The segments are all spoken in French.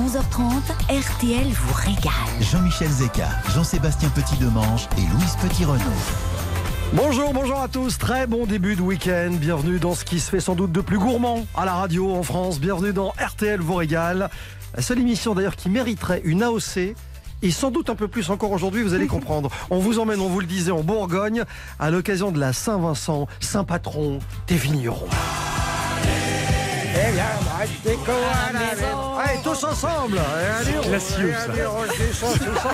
11h30, RTL vous régale. Jean-Michel Zeka, Jean-Sébastien Petit-Demange et Louise Petit-Renaud. Bonjour, bonjour à tous. Très bon début de week-end. Bienvenue dans ce qui se fait sans doute de plus gourmand à la radio en France. Bienvenue dans RTL vous régale. La seule émission d'ailleurs qui mériterait une AOC et sans doute un peu plus encore aujourd'hui, vous allez comprendre. On vous emmène, on vous le disait, en Bourgogne à l'occasion de la Saint-Vincent, saint patron des vignerons. Allez, ensemble Classieux, ça.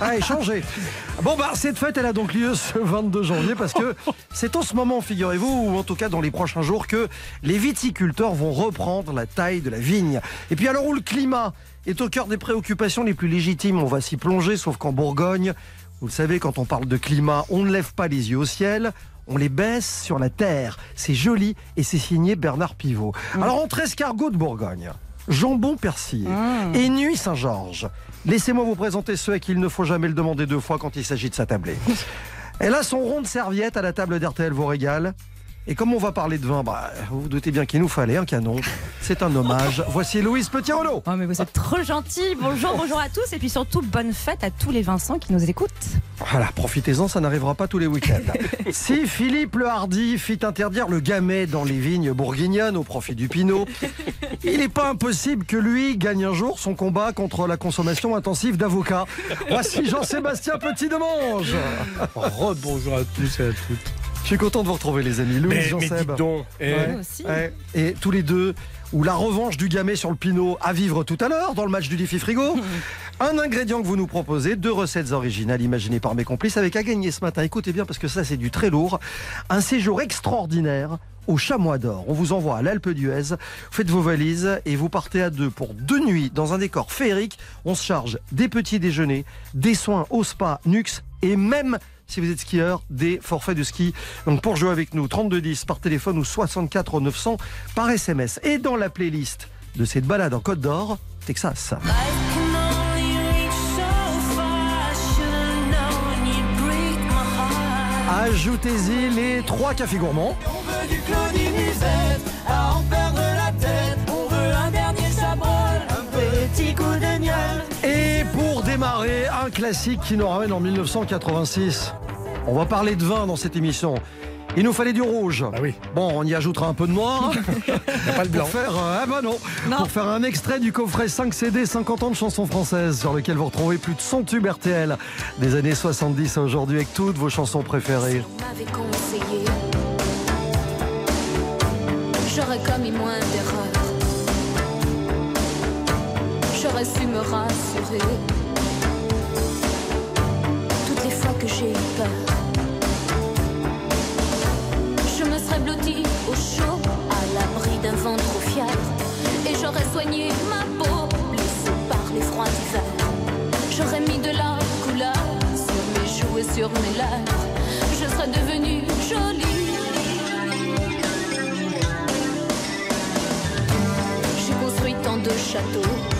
Allez, changez Bon, bah, cette fête, elle a donc lieu ce 22 janvier parce que c'est en ce moment, figurez-vous, ou en tout cas dans les prochains jours, que les viticulteurs vont reprendre la taille de la vigne. Et puis, alors où le climat est au cœur des préoccupations les plus légitimes, on va s'y plonger, sauf qu'en Bourgogne, vous le savez, quand on parle de climat, on ne lève pas les yeux au ciel, on les baisse sur la terre. C'est joli et c'est signé Bernard Pivot. Alors entre escargot de Bourgogne, jambon persillé et nuit Saint-Georges, laissez-moi vous présenter ceux à qui il ne faut jamais le demander deux fois quand il s'agit de s'attabler. Elle a son rond de serviette à la table d'RTL vous régale. Et comme on va parler de vin, bah, vous vous doutez bien qu'il nous fallait un canon. C'est un hommage. Voici Louise Petit-Renaud. Oh mais vous êtes trop gentil. Bonjour, bonjour à tous et puis surtout bonne fête à tous les Vincent qui nous écoutent. Voilà, profitez-en, ça n'arrivera pas tous les week-ends. si Philippe le Hardy fit interdire le gamay dans les vignes bourguignonnes au profit du pinot, il n'est pas impossible que lui gagne un jour son combat contre la consommation intensive d'avocats. Voici Jean-Sébastien Petit-Demange. Rebonjour à tous et à toutes. Je suis content de vous retrouver les amis. Louise, Mais, mais Jean-Seb. dites donc, eh, Ouais, aussi. ouais. Et tous les deux, ou la revanche du gamay sur le pinot à vivre tout à l'heure dans le match du défi frigo. Un ingrédient que vous nous proposez, deux recettes originales imaginées par mes complices avec à gagner ce matin. Écoutez bien parce que ça c'est du très lourd. Un séjour extraordinaire au Chamois d'Or. On vous envoie à l'Alpe d'Huez. Faites vos valises et vous partez à deux pour deux nuits dans un décor féerique. On se charge des petits déjeuners, des soins au spa, Nux et même si vous êtes skieur, des forfaits de ski. Donc pour jouer avec nous, 3210 par téléphone ou 64 900 par SMS. Et dans la playlist de cette balade en Côte d'Or, Texas. Ajoutez-y les trois cafés gourmands. Et pour démarrer, un classique qui nous ramène en 1986. On va parler de vin dans cette émission. Il nous fallait du rouge. Bah oui. Bon, on y ajoutera un peu de noir. pas le blanc. Pour faire, euh, ah bah non. Non. Pour faire un extrait du coffret 5 CD 50 ans de chansons françaises sur lequel vous retrouvez plus de 100 tubes RTL des années 70 à aujourd'hui avec toutes vos chansons préférées. conseillé. J'aurais commis moins d'erreurs. J'aurais su me rassurer. Toutes les fois que j'ai eu peur, je me serais blottie au chaud, à l'abri d'un vent trop fier. Et j'aurais soigné ma peau, blessée par les froids d'hiver. J'aurais mis de la couleur sur mes joues et sur mes lèvres. Je serais devenue jolie. J'ai construit tant de châteaux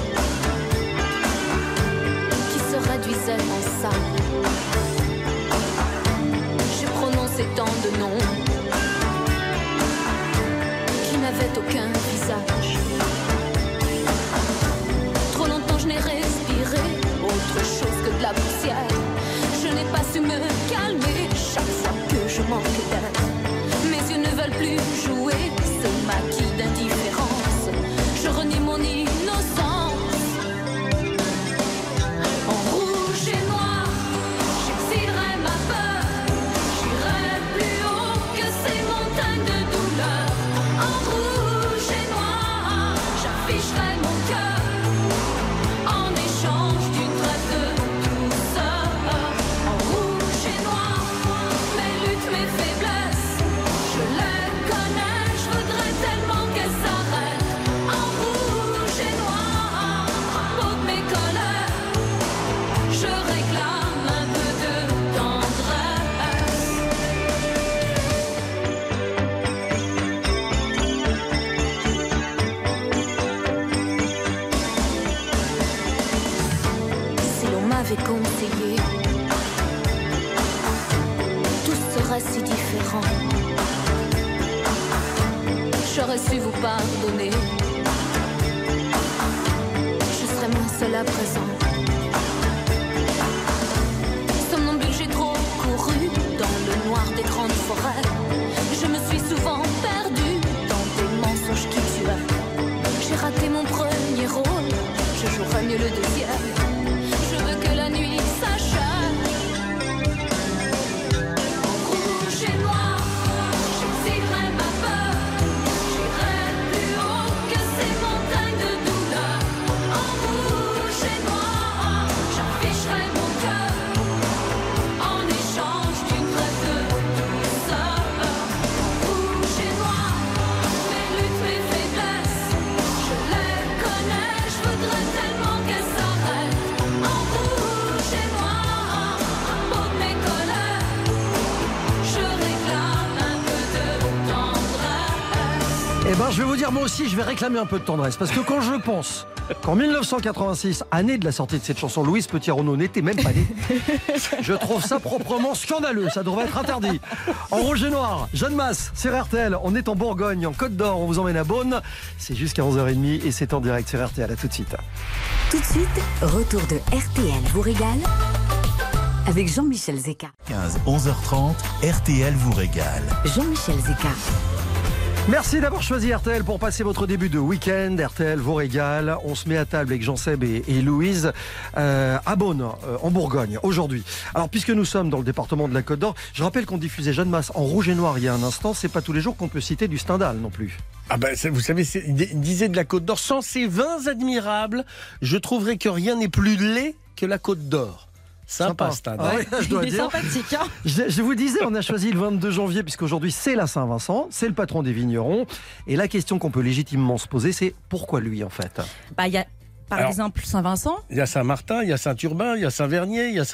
se réduisaient en salles. J'ai prononcé tant de noms qui n'avaient aucun aussi, je vais réclamer un peu de tendresse. Parce que quand je pense qu'en 1986, année de la sortie de cette chanson, Louise Petit-Renaud n'était même pas né, je trouve ça proprement scandaleux. Ça devrait être interdit. En rouge et noir, Jeanne Masse, sur RTL. On est en Bourgogne, en Côte d'Or. On vous emmène à Beaune. C'est jusqu'à 11h30 et c'est en direct sur RTL. À tout de suite. Tout de suite, retour de RTL vous régale avec Jean-Michel Zeka. 15, 11h30, RTL vous régale. Jean-Michel Zeka. Merci d'avoir choisi RTL pour passer votre début de week-end. RTL vous régale. On se met à table avec Jean-Seb et, Louise euh, à Beaune, euh, en Bourgogne, aujourd'hui. Alors, puisque nous sommes dans le département de la Côte d'Or, je rappelle qu'on diffusait Jeanne Masse en rouge et noir il y a un instant. C'est pas tous les jours qu'on peut citer du Stendhal non plus. Ah ben, vous savez, disait de la Côte d'Or, sans ces vins admirables, je trouverais que rien n'est plus laid que la Côte d'Or. Sympa. Ah je dois Il est dire. sympathique. Hein Je, je vous disais, on a choisi le 22 janvier puisqu'aujourd'hui c'est la Saint-Vincent, c'est le patron des vignerons. Et la question qu'on peut légitimement se poser, c'est pourquoi lui en fait? Bah, il y a par Alors- exemple Saint-Vincent. Il y a Saint-Martin, il y a Saint-Urbain, il y a Saint-Vernier, il y a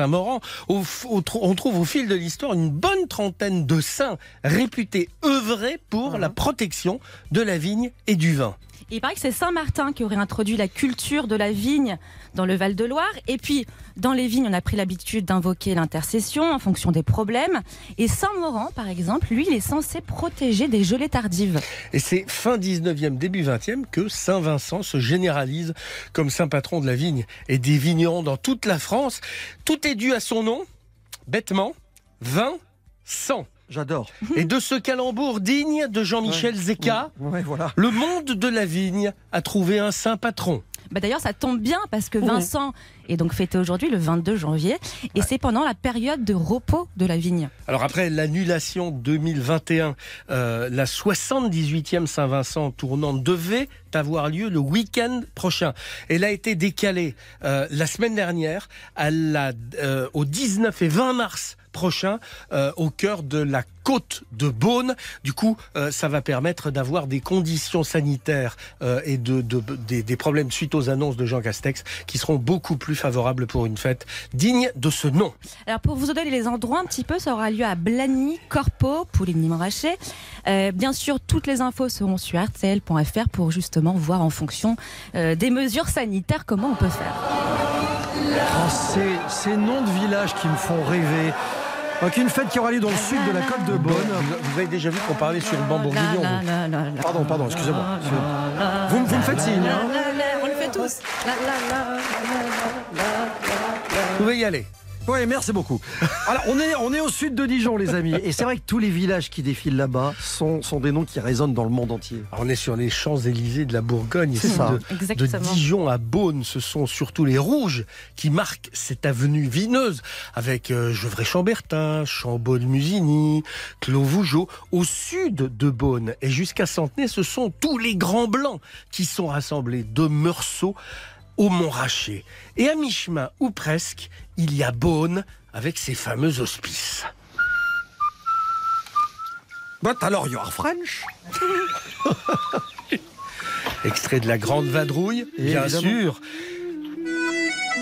tr- on trouve au fil de l'histoire une bonne trentaine de saints réputés œuvrer pour la protection de la vigne et du vin. Il paraît que c'est Saint-Martin qui aurait introduit la culture de la vigne dans le Val-de-Loire. Et puis, dans les vignes, on a pris l'habitude d'invoquer l'intercession en fonction des problèmes. Et Saint-Maurent, par exemple, lui, il est censé protéger des gelées tardives. Et c'est fin 19e, début 20e que Saint-Vincent se généralise comme saint patron de la vigne et des vignerons dans toute la France. Tout est dû à son nom, bêtement, vin, sang. J'adore. Et de ce calembour digne de Jean-Michel Zeka, Ouais, voilà. le monde de la vigne a trouvé un saint patron. Bah, D'ailleurs, ça tombe bien parce que Vincent est donc fêté aujourd'hui, le 22 janvier. Et c'est pendant la période de repos de la vigne. Alors après l'annulation 2021, euh, la 78e Saint-Vincent tournante devait avoir lieu le week-end prochain. Elle a été décalée euh, la semaine dernière à la, euh, au 19 et 20 mars prochain euh, au cœur de la côte de Beaune. Du coup, euh, ça va permettre d'avoir des conditions sanitaires euh, et de, de- des, des problèmes suite aux annonces de Jean Castex qui seront beaucoup plus favorables pour une fête digne de ce nom. Alors pour vous donner les endroits un petit peu, ça aura lieu à Blagny, Corpeau, Pouligny-Montrachet. Euh, bien sûr, toutes les infos seront sur rtl.fr pour justement voir en fonction euh, des mesures sanitaires comment on peut faire. Oh, ces, ces noms de villages qui me font rêver. Donc une fête qui aura lieu dans le sud de la côte de Beaune. Vous, vous avez déjà vu qu'on parlait sur le banc bourguignon vous Pardon, pardon, excusez-moi. Vous, me- vous me faites signe. hein On le fait tous. Vous pouvez y aller. Oui, merci beaucoup. Alors, on est, on est au sud de Dijon, les amis. Et c'est vrai que tous les villages qui défilent là-bas sont, sont des noms qui résonnent dans le monde entier. Alors, on est sur les Champs-Élysées de la Bourgogne. C'est ça. De, de. Dijon à Beaune, ce sont surtout les rouges qui marquent cette avenue vineuse avec euh, Gevrey-Chambertin, Chambol-Musigny, Clos-Vougeot. Au sud de Beaune et jusqu'à Centenay, ce sont tous les grands blancs qui sont rassemblés de Meursault au Montrachet. Et à mi-chemin, ou presque, il y a Beaune avec ses fameux hospices. But alors, you are French Extrait de la Grande Vadrouille, bien sûr.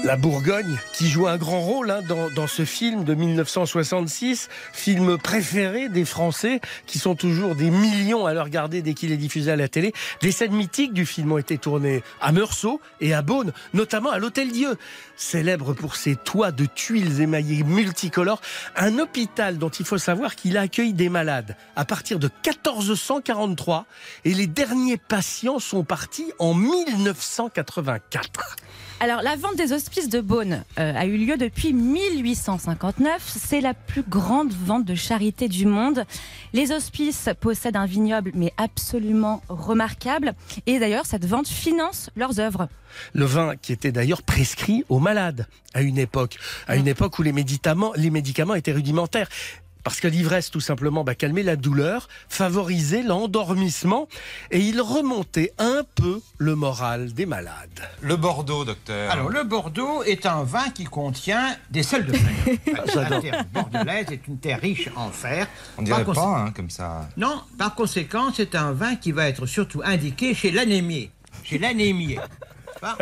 La Bourgogne, qui joue un grand rôle hein, dans, ce film de 1966, film préféré des Français, qui sont toujours des millions à le regarder dès qu'il est diffusé à la télé. Des scènes mythiques du film ont été tournées à Meursault et à Beaune, notamment à l'Hôtel Dieu, célèbre pour ses toits de tuiles émaillées multicolores, un hôpital dont il faut savoir qu'il accueille des malades à partir de 1443 et les derniers patients sont partis en 1984. Alors, la vente des hospices de Beaune euh, a eu lieu depuis 1859. C'est la plus grande vente de charité du monde. Les hospices possèdent un vignoble, mais absolument remarquable. Et d'ailleurs, cette vente finance leurs œuvres. Le vin qui était d'ailleurs prescrit aux malades à une époque, à une époque où les médicaments, les médicaments étaient rudimentaires. Parce que l'ivresse, tout simplement, bah, calmait la douleur, favorisait l'endormissement et il remontait un peu le moral des malades. Le Bordeaux, docteur. Alors, le Bordeaux est un vin qui contient des sels de fer. la terre bordelaise est une terre riche en fer. On dirait Par pas, hein, comme ça. Non, par conséquent, c'est un vin qui va être surtout indiqué chez l'anémié. Chez l'anémié. Pas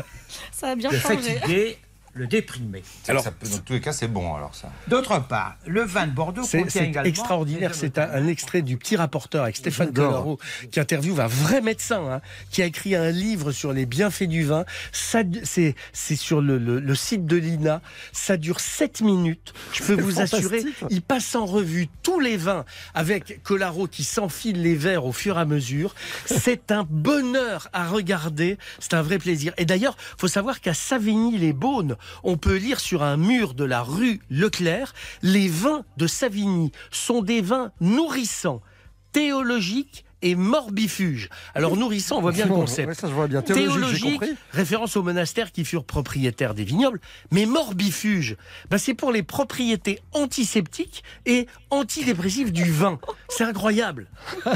Ça a bien Le changé. fatigué, le déprimé. Alors, ça peut, dans tous les cas, c'est bon, alors ça. D'autre part, le vin de Bordeaux C'est extraordinaire. C'est un, un extrait du petit rapporteur avec Stéphane. Collaro qui interviewe un vrai médecin hein, qui a écrit un livre sur les bienfaits du vin. Ça, C'est sur le, le- le site de l'INA. Ça dure 7 minutes. Je peux vous assurer, il passe en revue tous les vins avec Collaro qui s'enfile les verres au fur et à mesure. C'est un bonheur à regarder. C'est un vrai plaisir. Et d'ailleurs, faut savoir qu'à Savigny-les-Beaunes, on peut lire sur un mur de la rue Leclerc, les vins de Savigny sont des vins nourrissants, théologiques et morbifuges. Alors nourrissant, on voit bien le concept. Ça, je vois bien. Théologique, j'ai Théologique, compris. référence aux monastères qui furent propriétaires des vignobles, mais morbifuge, ben c'est pour les propriétés antiseptiques et antidépressives du vin. C'est incroyable.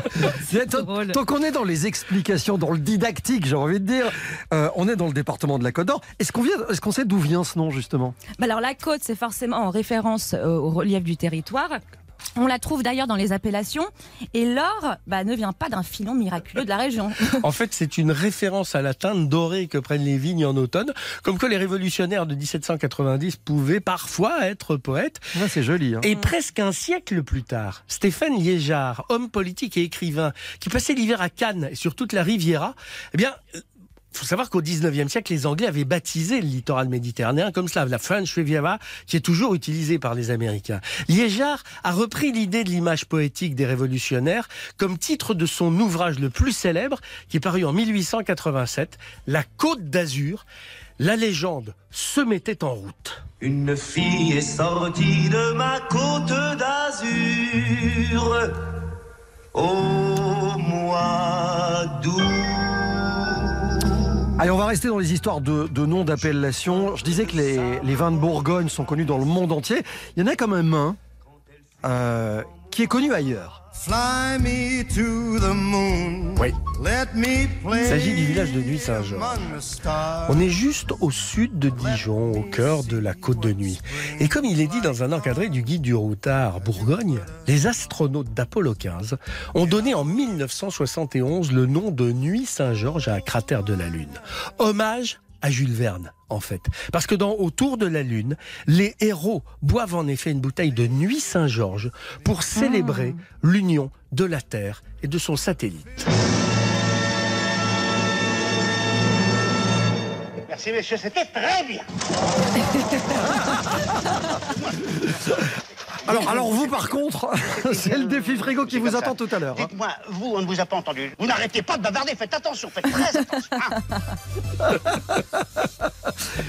Tant- qu'on est dans les explications, dans le didactique, j'ai envie de dire, euh, on est dans le département de la Côte d'Or. Est-ce qu'on vient, est-ce qu'on sait d'où vient ce nom justement? Bah alors la côte, c'est forcément en référence euh, au relief du territoire. On la trouve d'ailleurs dans les appellations. Et l'or bah, ne vient pas d'un filon miraculeux de la région. En fait, c'est une référence à la teinte dorée que prennent les vignes en automne, comme que les révolutionnaires de 1790 pouvaient parfois être poètes. Ouais, C'est joli. hein. Et presque un siècle plus tard, Stéphane Liégeard, homme politique et écrivain, qui passait l'hiver à Cannes et sur toute la Riviera, eh bien, euh, faut savoir qu'au 19e siècle, les Anglais avaient baptisé le littoral méditerranéen comme cela, la French Riviera, qui est toujours utilisée par les Américains. Liégeard a repris l'idée de l'image poétique des révolutionnaires comme titre de son ouvrage le plus célèbre, qui est paru en 1887, La Côte d'Azur. La légende se mettait en route. Une fille est sortie de ma côte d'azur au mois d'août. Allez, on va rester dans les histoires de, de noms d'appellation. Je disais que les, les vins de Bourgogne sont connus dans le monde entier. Il y en a quand même un euh, qui est connu ailleurs. Fly me to the moon. Oui. Let me play Il s'agit du village de Nuit Saint-Georges. On est juste au sud de Dijon, au cœur de la côte de nuit. Et comme il est dit dans un encadré du guide du routard Bourgogne, les astronautes d'Apollo 15 ont donné en 1971 le nom de Nuit Saint-Georges à un cratère de la Lune. Hommage à Jules Verne, en fait. Parce que dans Autour de la Lune, les héros boivent en effet une bouteille de Nuit Saint-Georges pour célébrer l'union de la Terre et de son satellite. Merci messieurs, c'était très bien. Alors, alors vous par contre, c'est le défi frigo qui vous attend ça. tout à l'heure. hein. Dites-moi, vous, on ne vous a pas entendu. Vous n'arrêtez pas de bavarder, faites attention, faites très attention. hein.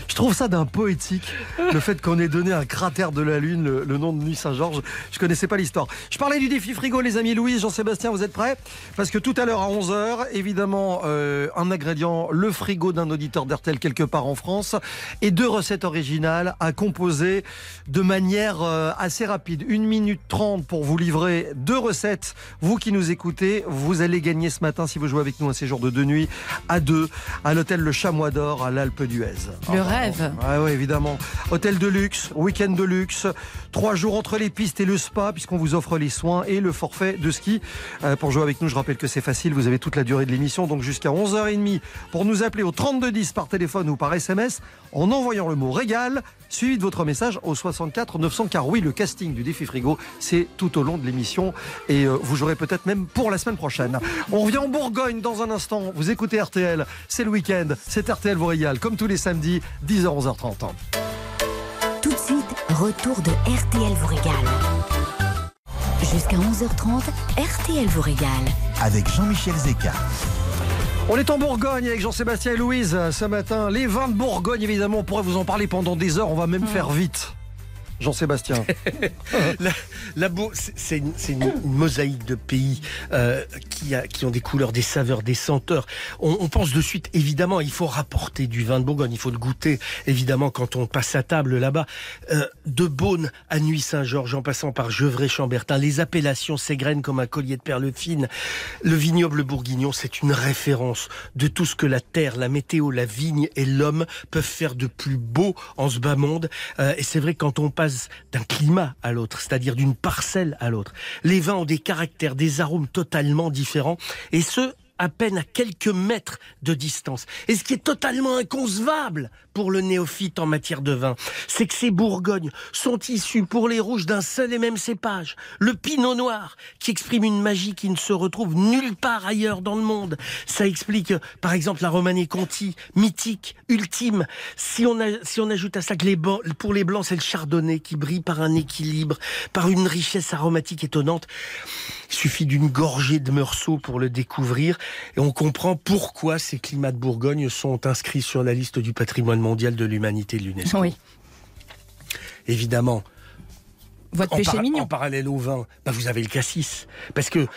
Je trouve ça d'un poétique, le fait qu'on ait donné à un cratère de la Lune le, le nom de Nuit Saint-Georges. Je connaissais pas l'histoire. Je parlais du défi frigo, les amis. Louise, Jean-Sébastien, vous êtes prêts? Parce que tout à l'heure à 11h, évidemment, euh, un ingrédient, le frigo d'un auditeur d'RTL quelque part en France, et deux recettes originales à composer de manière euh, assez rapide. Une minute trente pour vous livrer deux recettes. Vous qui nous écoutez, vous allez gagner ce matin si vous jouez avec nous un séjour de deux nuits à deux à l'hôtel Le Chamois d'Or à l'Alpe d'Huez. Le rêve. rêve. Ouais, ouais, évidemment. Hôtel de luxe, week-end de luxe, trois jours entre les pistes et le spa, puisqu'on vous offre les soins et le forfait de ski. Euh, pour jouer avec nous, je rappelle que c'est facile, vous avez toute la durée de l'émission, donc jusqu'à 11h30 pour nous appeler au 3210 par téléphone ou par SMS en envoyant le mot régal, suivi de votre message au 64 900, car oui, le casting du défi frigo, c'est tout au long de l'émission et euh, vous jouerez peut-être même pour la semaine prochaine. On revient en Bourgogne dans un instant, vous écoutez RTL, c'est le week-end, c'est RTL vous régale, comme tous les samedis, 10h, 11h30. Tout de suite, retour de RTL vous régale. Jusqu'à 11h30, RTL vous régale. Avec Jean-Michel Zeka. On est en Bourgogne avec Jean-Sébastien et Louise ce matin. Les vins de Bourgogne, évidemment, on pourrait vous en parler pendant des heures, on va même faire vite. Jean-Sébastien. La, la c'est- une, mosaïque de pays euh, qui, a- qui ont des couleurs, des saveurs, des senteurs. On, on pense de suite, évidemment, il faut rapporter du vin de Bourgogne, il faut le goûter, évidemment, quand on passe à table là-bas. Euh, de Beaune à Nuit-Saint-Georges, en passant par Gevrey-Chambertin, les appellations s'égrènent comme un collier de perles fines. Le vignoble bourguignon, c'est une référence de tout ce que la terre, la météo, la vigne et l'homme peuvent faire de plus beau en ce bas monde. Euh, et c'est vrai quand on passe d'un climat à l'autre, c'est-à-dire d'une parcelle à l'autre, les vins ont des caractères, des arômes totalement différents, et ce à peine à quelques mètres de distance. Et ce qui est totalement inconcevable pour le néophyte en matière de vin, c'est que ces Bourgognes sont issus pour les rouges d'un seul et même cépage, le pinot noir, qui exprime une magie qui ne se retrouve nulle part ailleurs dans le monde. Ça explique, par exemple, la Romanée Conti, mythique, ultime. Si on, ajoute à ça que pour les blancs, c'est le chardonnay qui brille par un équilibre, par une richesse aromatique étonnante. Il suffit d'une gorgée de meursault pour le découvrir et on comprend pourquoi ces climats de Bourgogne sont inscrits sur la liste du patrimoine mondial de l'humanité de l'UNESCO. Oui. Évidemment, Votre en, péché par- mignon. en parallèle au vin, bah, vous avez le cassis. Parce que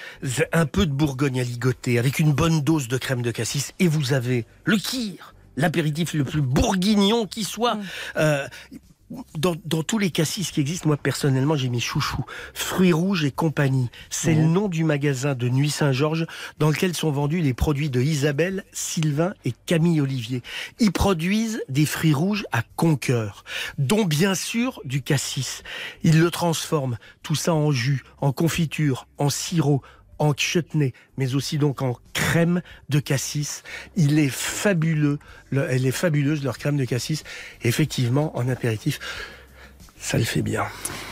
un peu de Bourgogne à ligoter avec une bonne dose de crème de cassis et vous avez le kir, l'apéritif le plus bourguignon qui soit. Mm. Euh, dans, dans tous les cassis qui existent, moi personnellement, j'ai mis chouchou, fruits rouges et compagnie. C'est le nom du magasin de Nuit Saint-Georges dans lequel sont vendus les produits de Isabelle, Sylvain et Camille Olivier. Ils produisent des fruits rouges à conqueur, dont bien sûr du cassis. Ils le transforment, tout ça en jus, en confiture, en sirop, en chutney, mais aussi donc en crème de cassis. Il est fabuleux, le- elle est fabuleuse leur crème de cassis. Effectivement, en apéritif, ça le fait bien.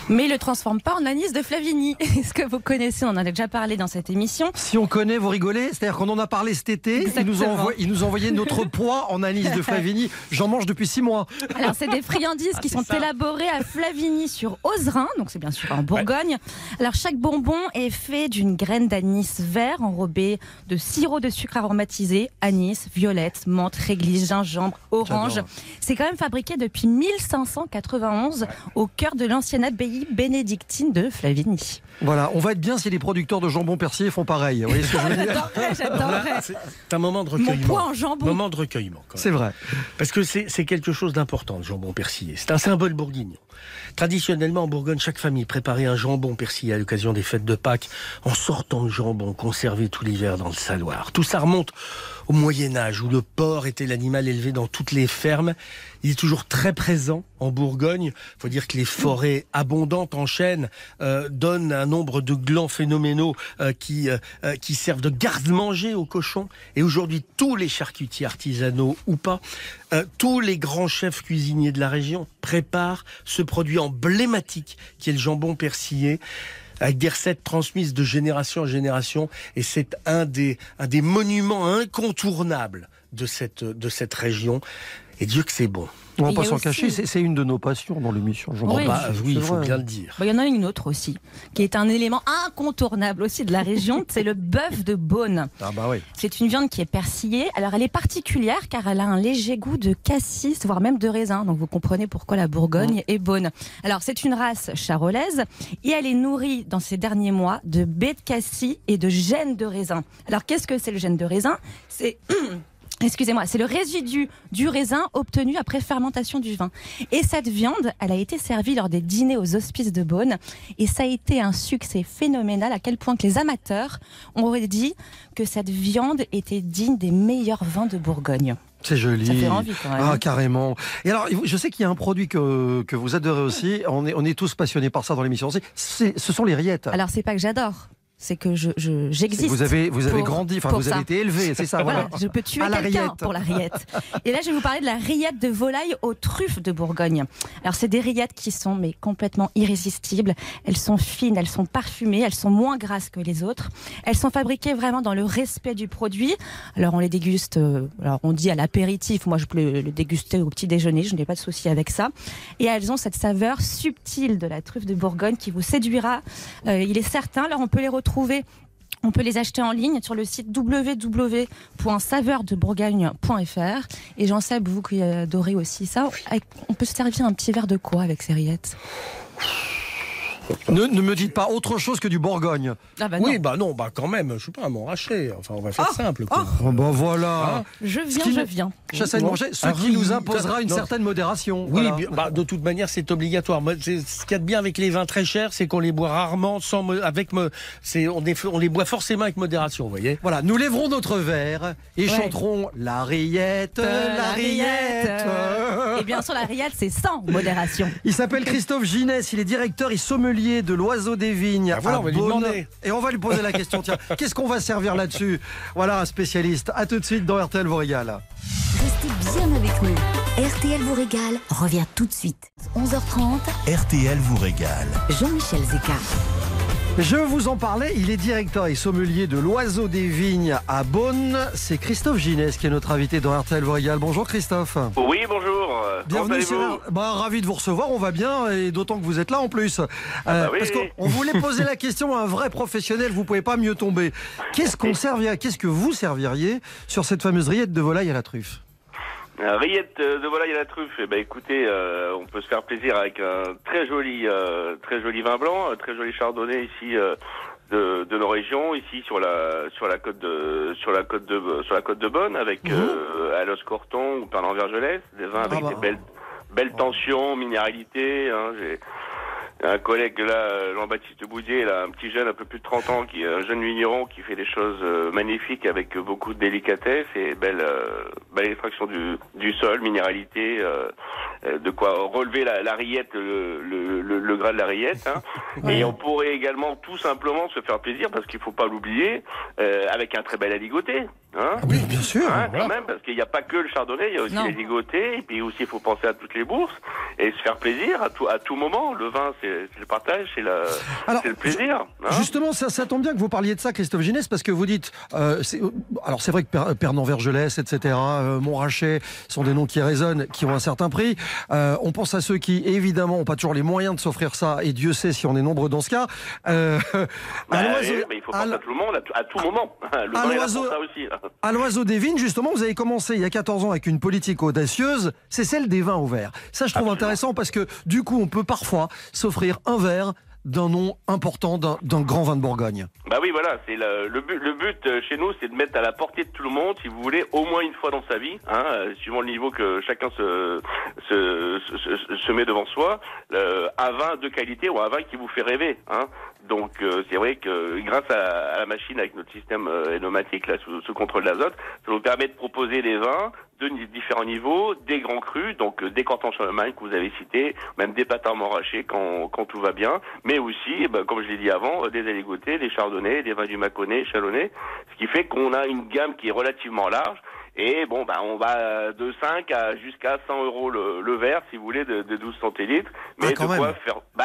Mais il le transforme pas en anis de Flavigny. Est-ce que vous connaissez On en a déjà parlé dans cette émission. Si on connaît, vous rigolez C'est-à-dire qu'on en a parlé cet été, il nous, Exactement. envoie, il nous envoyait notre poids en anis de Flavigny. J'en mange depuis six mois. Alors, c'est des friandises qui sont élaborées à Flavigny sur Ozerin, donc c'est bien sûr en Bourgogne. Alors, chaque bonbon est fait d'une graine d'anis vert enrobée de sirop de sucre aromatisé, anis, violette, menthe, réglisse, gingembre, orange. C'est quand même fabriqué depuis 1591 au cœur de l'ancienne abbaye bénédictine de Flavigny. Voilà, on va être bien si les producteurs de jambon persillé font pareil. Vous voyez ce que je veux dire J'adorerais, j'adorerais. C'est un moment de Mon recueillement. poids en jambon. Moment de recueillement. C'est vrai. Parce que c'est c'est quelque chose d'important, le jambon persillé. C'est un symbole bourguignon. Traditionnellement, en Bourgogne, chaque famille préparait un jambon persillé à l'occasion des fêtes de Pâques, en sortant le jambon conservé tout l'hiver dans le saloir. Tout ça remonte au Moyen Âge, où le porc était l'animal élevé dans toutes les fermes. Il est toujours très présent en Bourgogne. Il faut dire que les forêts abondantes en chêne euh, donnent un nombre de glands phénoménaux euh, qui, euh, qui servent de garde-manger aux cochons. Et aujourd'hui, tous les charcutiers artisanaux ou pas, tous les grands chefs cuisiniers de la région préparent ce produit emblématique qui est le jambon persillé avec des recettes transmises de génération en génération et c'est un des, un des monuments incontournables de cette, de cette région. Et Dieu que c'est bon. On va Et pas s'en aussi- cacher, c'est une de nos passions dans l'émission. Jean. Oui. Bah, oui, il faut bien le dire. Bon, Il y en a une autre aussi, qui est un élément incontournable aussi de la région, c'est le bœuf de Beaune. Ah bah oui. C'est une viande qui est persillée. Alors elle est particulière car elle a un léger goût de cassis, voire même de raisin. Donc vous comprenez pourquoi la Bourgogne est bonne. Alors c'est une race charolaise et elle est nourrie dans ces derniers mois de baies de cassis et de gènes de raisin. Alors qu'est-ce que c'est le gène de raisin? C'est Excusez-moi, c'est le résidu du raisin obtenu après fermentation du vin. Et cette viande, elle a été servie lors des dîners aux hospices de Beaune. Et ça a été un succès phénoménal à quel point que les amateurs ont dit que cette viande était digne des meilleurs vins de Bourgogne. C'est joli. Ça fait envie, quand même. Ah, carrément. Et alors, je sais qu'il y a un produit que, que vous adorez aussi. On est, on est tous passionnés par ça dans l'émission aussi. C'est- Ce sont les rillettes. Alors, c'est pas que j'adore, c'est que je, je- j'existe. Vous avez, vous avez pour- grandi, enfin, vous avez été élevé, c'est ça, Voilà, voilà. je peux tuer À quelqu'un pour la rillette. Et là, je vais vous parler de la rillette de volaille aux truffes de Bourgogne. Alors, c'est des rillettes qui sont mais complètement irrésistibles. Elles sont fines, elles sont parfumées, elles sont moins grasses que les autres. Elles sont fabriquées vraiment dans le respect du produit. Alors, on les déguste, euh, alors on dit à l'apéritif. Moi, je peux le, le déguster au petit déjeuner, je n'ai pas de souci avec ça. Et elles ont cette saveur subtile de la truffe de Bourgogne qui vous séduira. Euh, il est certain. Alors, on peut les retrouver on peut les acheter en ligne sur le site www.saveurdebourgogne.fr. Et j'en sais, vous qui adorez aussi ça, on peut se servir un petit verre de quoi avec ces rillettes? Ne, ne me dites pas autre chose que du Bourgogne. Ah bah oui, bah non, bah quand même, je sais pas, un Montrachet. Enfin, on va faire Oh, simple. Quoi. Oh, bah voilà. Je Ce viens, qui je viens. Chassagne manger, ce Ah qui oui, nous imposera une non. certaine modération. Oui, Voilà. bien- bah, de toute manière, c'est obligatoire. Moi, ce qu'il y a de bien avec les vins très chers, c'est qu'on les boit rarement, sans avec c'est on, est- on les boit forcément avec modération, vous voyez. Voilà, nous lèverons notre verre et Ouais. chanterons la rillette, Euh, la rillette. Et bien sûr, la rillette, c'est sans modération. Il s'appelle Christophe Ginès, il est directeur et sommelier de l'Oiseau des Vignes. Ah, voilà, à on va lui Beaune. demander. Et on va lui poser la question, tiens, qu'est-ce qu'on va servir là-dessus? Voilà un spécialiste. À tout de suite dans RTL vous régale. Restez bien avec nous. RTL vous régale revient tout de suite. 11h30, RTL vous régale. Jean-Michel Zeka. Je vous en parlais, il est directeur et sommelier de l'Oiseau des Vignes à Beaune. C'est Christophe Ginès qui est notre invité dans RTL régale. Bonjour Christophe. Oui, bonjour. Bienvenue sur bah, Ravi de vous recevoir, on va bien et d'autant que vous êtes là en plus. Euh, bah oui. Parce qu'on voulait poser la question à un vrai professionnel, vous pouvez pas mieux tomber. Qu'est-ce qu'on servirait, qu'est-ce que vous serviriez sur cette fameuse rillette de volaille à la truffe? Rillette euh, de volaille à la truffe. Eh ben, écoutez, euh, on peut se faire plaisir avec un très joli, euh, très joli vin blanc, un très joli chardonnay ici euh, de, de nos régions, ici sur la sur la côte de sur la côte de sur la côte de Bonne, avec euh, Alos Corton ou Parlant Vergelès, des vins avec bah. des belles belles tensions, minéralité. Hein, j'ai un collègue là, Jean-Baptiste Boudier, là, un petit jeune, un peu plus de 30 ans, qui est un jeune vigneron qui fait des choses euh, magnifiques avec beaucoup de délicatesse et belle, euh, belle extraction du, du sol, minéralité, euh, euh, de quoi relever la, la rillette, le, le, le, le gras de la rillette. Hein. Et on pourrait également tout simplement se faire plaisir, parce qu'il faut pas l'oublier, euh, avec un très bel aligoté. Hein. Oui, bien sûr. Hein, quand même, parce qu'il n'y a pas que le chardonnay, il y a aussi Non. les ligotés, et puis aussi il faut penser à toutes les bourses et se faire plaisir à tout, à tout moment. Le vin, c'est le partage, c'est le plaisir. hein. Justement, ça, ça tombe bien que vous parliez de ça, Christophe Ginès, parce que vous dites, euh, c'est- alors c'est vrai que Per- Pernan-Vergelès, etc., euh, Montrachet sont des noms qui résonnent, qui ont un certain prix. Euh, on pense à ceux qui, évidemment, n'ont pas toujours les moyens de s'offrir ça, et Dieu sait si on est nombreux dans ce cas. Euh, Bah, à oui, l'oiseau- mais il faut penser à tout le monde, à tout, à tout moment. Le à l'oiseau- aussi. À l'oiseau des vignes, justement, vous avez commencé il y a 14 ans avec une politique audacieuse, c'est celle des vins au verre. Ça, je trouve Absolument. intéressant parce que du coup, on peut parfois s'offrir un verre d'un nom important d'un grand vin de Bourgogne. Bah oui, voilà, c'est le, le but. Le but euh, chez nous, c'est de mettre à la portée de tout le monde, si vous voulez, au moins une fois dans sa vie, hein, euh, suivant le niveau que chacun se se, se, se- se met devant soi, euh, un vin de qualité ou un vin qui vous fait rêver. Hein. Donc euh, c'est vrai que grâce à, la machine avec notre système euh, énomatique là sous, sous contrôle d'azote, ça nous permet de proposer des vins de différents niveaux, des grands crus, donc euh, des cantons Charlemagne que vous avez cités, même des pâtes morachés quand, quand tout va bien, mais aussi, eh ben, comme je l'ai dit avant, euh, des aligotés, des chardonnays, des vins du Mâconnais, chalonnais, ce qui fait qu'on a une gamme qui est relativement large. Et bon, bah, on va de 5 à jusqu'à 100 euros le, le verre, si vous voulez, de, de 12 centilitres. Mais Ah, quand de quoi faire Bah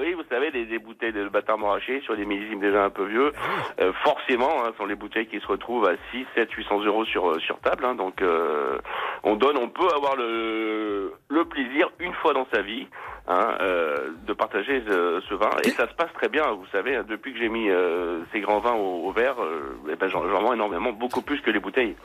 oui, vous savez, des, des bouteilles de bâtard morraché sur des millésimes déjà un peu vieux, euh, forcément, hein, sont les bouteilles qui se retrouvent à 6, 7, 800 euros sur euh, sur table. hein. donc, euh, on donne, on peut avoir le le plaisir une fois dans sa vie. Hein, euh, de partager ce, ce vin et ça se passe très bien vous savez hein, depuis que j'ai mis euh, ces grands vins au, au verre euh, eh ben, j'en j'en vends énormément beaucoup plus que les bouteilles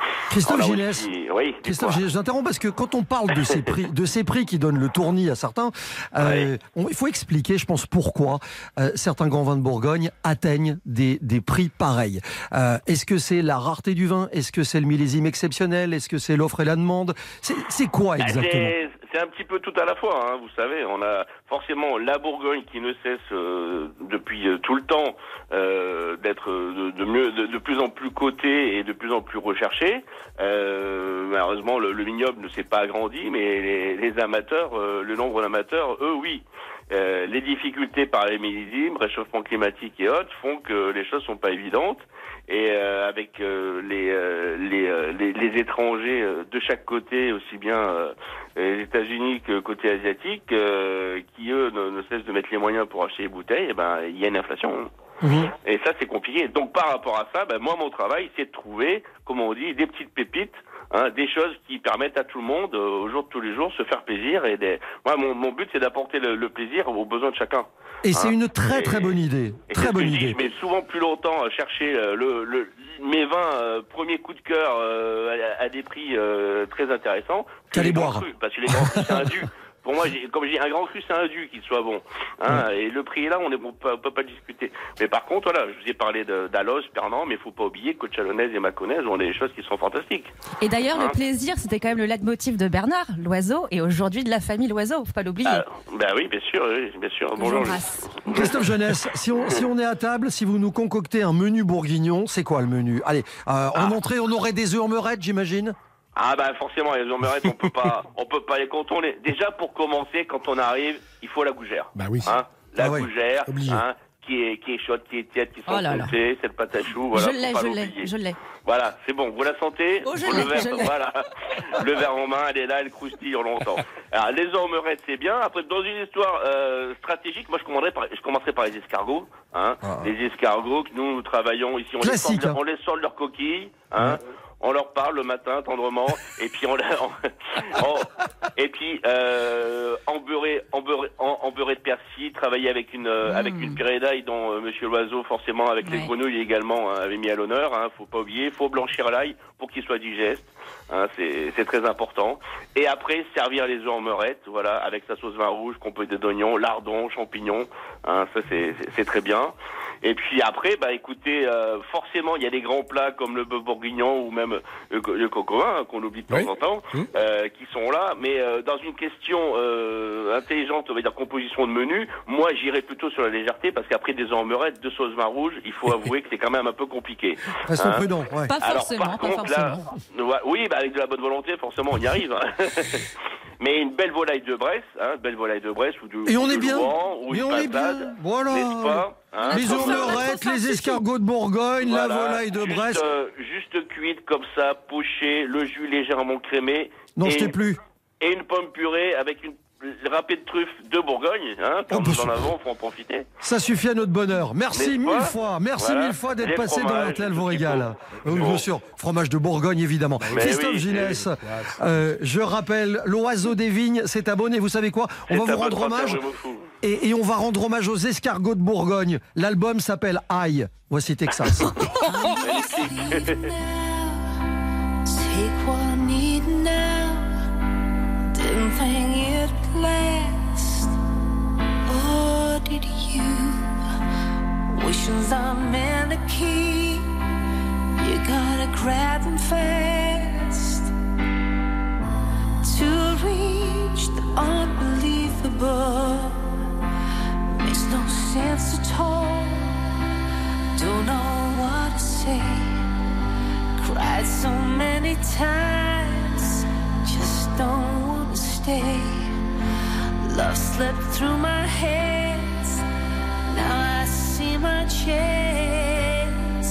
Christophe aussi- oui Christophe, j'ai- j'interromps parce que quand on parle de ces prix, de ces prix qui donnent le tournis à certains, euh, on- il faut expliquer, je pense, pourquoi euh, certains grands vins de Bourgogne atteignent des, des prix pareils. Euh, Est-ce que c'est la rareté du vin? Est-ce que c'est le millésime exceptionnel? Est-ce que c'est l'offre et la demande? C'est c'est quoi Bah, exactement? C'est- un petit peu tout à la fois. Hein, vous savez, on a forcément la Bourgogne qui ne cesse euh, depuis euh, tout le temps euh, d'être de, mieux, de, plus en plus cotée et de plus en plus recherchée. Malheureusement, le, le vignoble ne s'est pas agrandi, mais les, amateurs, le nombre d'amateurs, eux, oui. Les difficultés par les millésimes, réchauffement climatique et autres font que les choses sont pas évidentes. Et euh, avec euh, les, euh, les, euh, les, les étrangers euh, de chaque côté, aussi bien euh, les États-Unis que côté asiatique, euh, qui eux ne, ne cessent de mettre les moyens pour acheter les bouteilles, eh ben il y a une inflation. Et ça c'est compliqué. Donc par rapport à ça, ben, moi mon travail c'est de trouver, comme on dit, des petites pépites. Hein, des choses qui permettent à tout le monde, euh, au jour de tous les jours, se faire plaisir. Et des... Moi, mon, mon but, c'est d'apporter le, le plaisir aux besoins de chacun. Et c'est Hein. une très très bonne idée. et Très bonne idée. Je mets souvent plus longtemps à chercher euh, le, le, mes vins euh, premier coup de cœur euh, à, à des prix euh, très intéressants. Qu'à les grands boire. parce que les grands crus, c'est un dû. Pour moi, j'ai- comme je dis, un grand cru, c'est un dû qu'il soit bon. Hein, Et le prix est là, on ne peut, peut pas le discuter. Mais par contre, voilà, je vous ai parlé d'Alos, Pernand, mais il faut pas oublier que Chalonnaise et Mâconnaise ont des choses qui sont fantastiques. Et d'ailleurs, Hein le plaisir, c'était quand même le leitmotiv de Bernard, l'oiseau, et aujourd'hui de la famille l'oiseau, faut pas l'oublier. Ah, ben oui, bien sûr, oui, bien sûr. Je Bonjour. l'embrasse. Christophe Jeunesse, si on, si on est à table, si vous nous concoctez un menu bourguignon, c'est quoi le menu? Allez, euh, en entrée, on aurait des œufs en meurette, j'imagine? Ah bah forcément les omerettes on peut pas on peut pas les contourner. Déjà pour commencer quand on arrive il faut la gougère. Bah oui. Hein la Ah gougère hein, qui est qui est chaude qui est tiède qui Oh là. comptées, c'est le pâte à choux voilà. je l'ai, je l'ai, je l'ai. Voilà c'est bon vous la sentez Oh, je l'ai, le verre je l'ai. voilà le verre en main elle est là elle croustille longtemps. Alors les omerettes c'est bien après dans une histoire euh, stratégique moi je commencerai par je commencerai par les escargots hein les escargots que nous, nous travaillons ici on les sort Classique, de- hein. on les sort de leurs coquilles hein. On leur parle le matin tendrement et puis on, leur- on- et puis euh, embeurré, en- embeurré de persil, travailler avec une euh, avec une purée d'ail dont euh, Monsieur Loiseau forcément avec les grenouilles également hein, avait mis à l'honneur. Hein, faut pas oublier, faut blanchir l'ail pour qu'il soit digeste. Hein, c'est c'est très important. Et après servir les œufs en meurette, voilà, avec sa sauce vin rouge, composée d'oignons, lardons, champignons. Hein, ça c'est très bien. Et puis après, bah écoutez, euh, forcément, il y a des grands plats comme le bœuf bourguignon ou même le, co- le coco vin, hein, qu'on oublie de temps Oui. en temps, Mmh. euh, qui sont là. Mais euh, dans une question euh, intelligente, on va dire composition de menu, moi j'irais plutôt sur la légèreté parce qu'après des omerettes, deux sauces vin rouge, il faut avouer que c'est quand même un peu compliqué. Restons Hein prudents. ouais. Pas Alors, forcément, par pas contre, là, forcément. oui, bah, avec de la bonne volonté, forcément, on y arrive. hein. Mais une belle volaille de Bresse, hein, belle volaille de Bresse ou de Et on ou est bien. Louan, ou une on est bien. Voilà. n'est-ce pas? Hein, Les meurette, les escargots de Bourgogne, la volaille de juste, Brest. euh, juste cuite comme ça, pochée, le jus légèrement crémé. Non, et je t'ai plus. Et une pomme purée avec une râpée de truffes de Bourgogne, hein, comme Oh, bah, nous en avons, faut en profiter. Ça suffit à notre bonheur. Merci N'est-ce mille fois. Merci Voilà. mille fois d'être Les passé dans RTL vous régale. Oui, Bon. bien sûr. Fromage de Bourgogne, évidemment. Mais Christophe oui, Ginès, oui. euh, je rappelle, l'oiseau des vignes s'est abonné. Vous savez quoi On C'est va vous rendre hommage. et on va rendre hommage aux escargots de Bourgogne. L'album s'appelle Aïe. Voici Texas. last. Or did you? Wishes I'm meant to keep. You gotta grab them fast. To reach the unbelievable makes no sense at all. Don't know what to say. Cried so many times, just don't wanna stay. Love slipped through my hands. Now I see my chance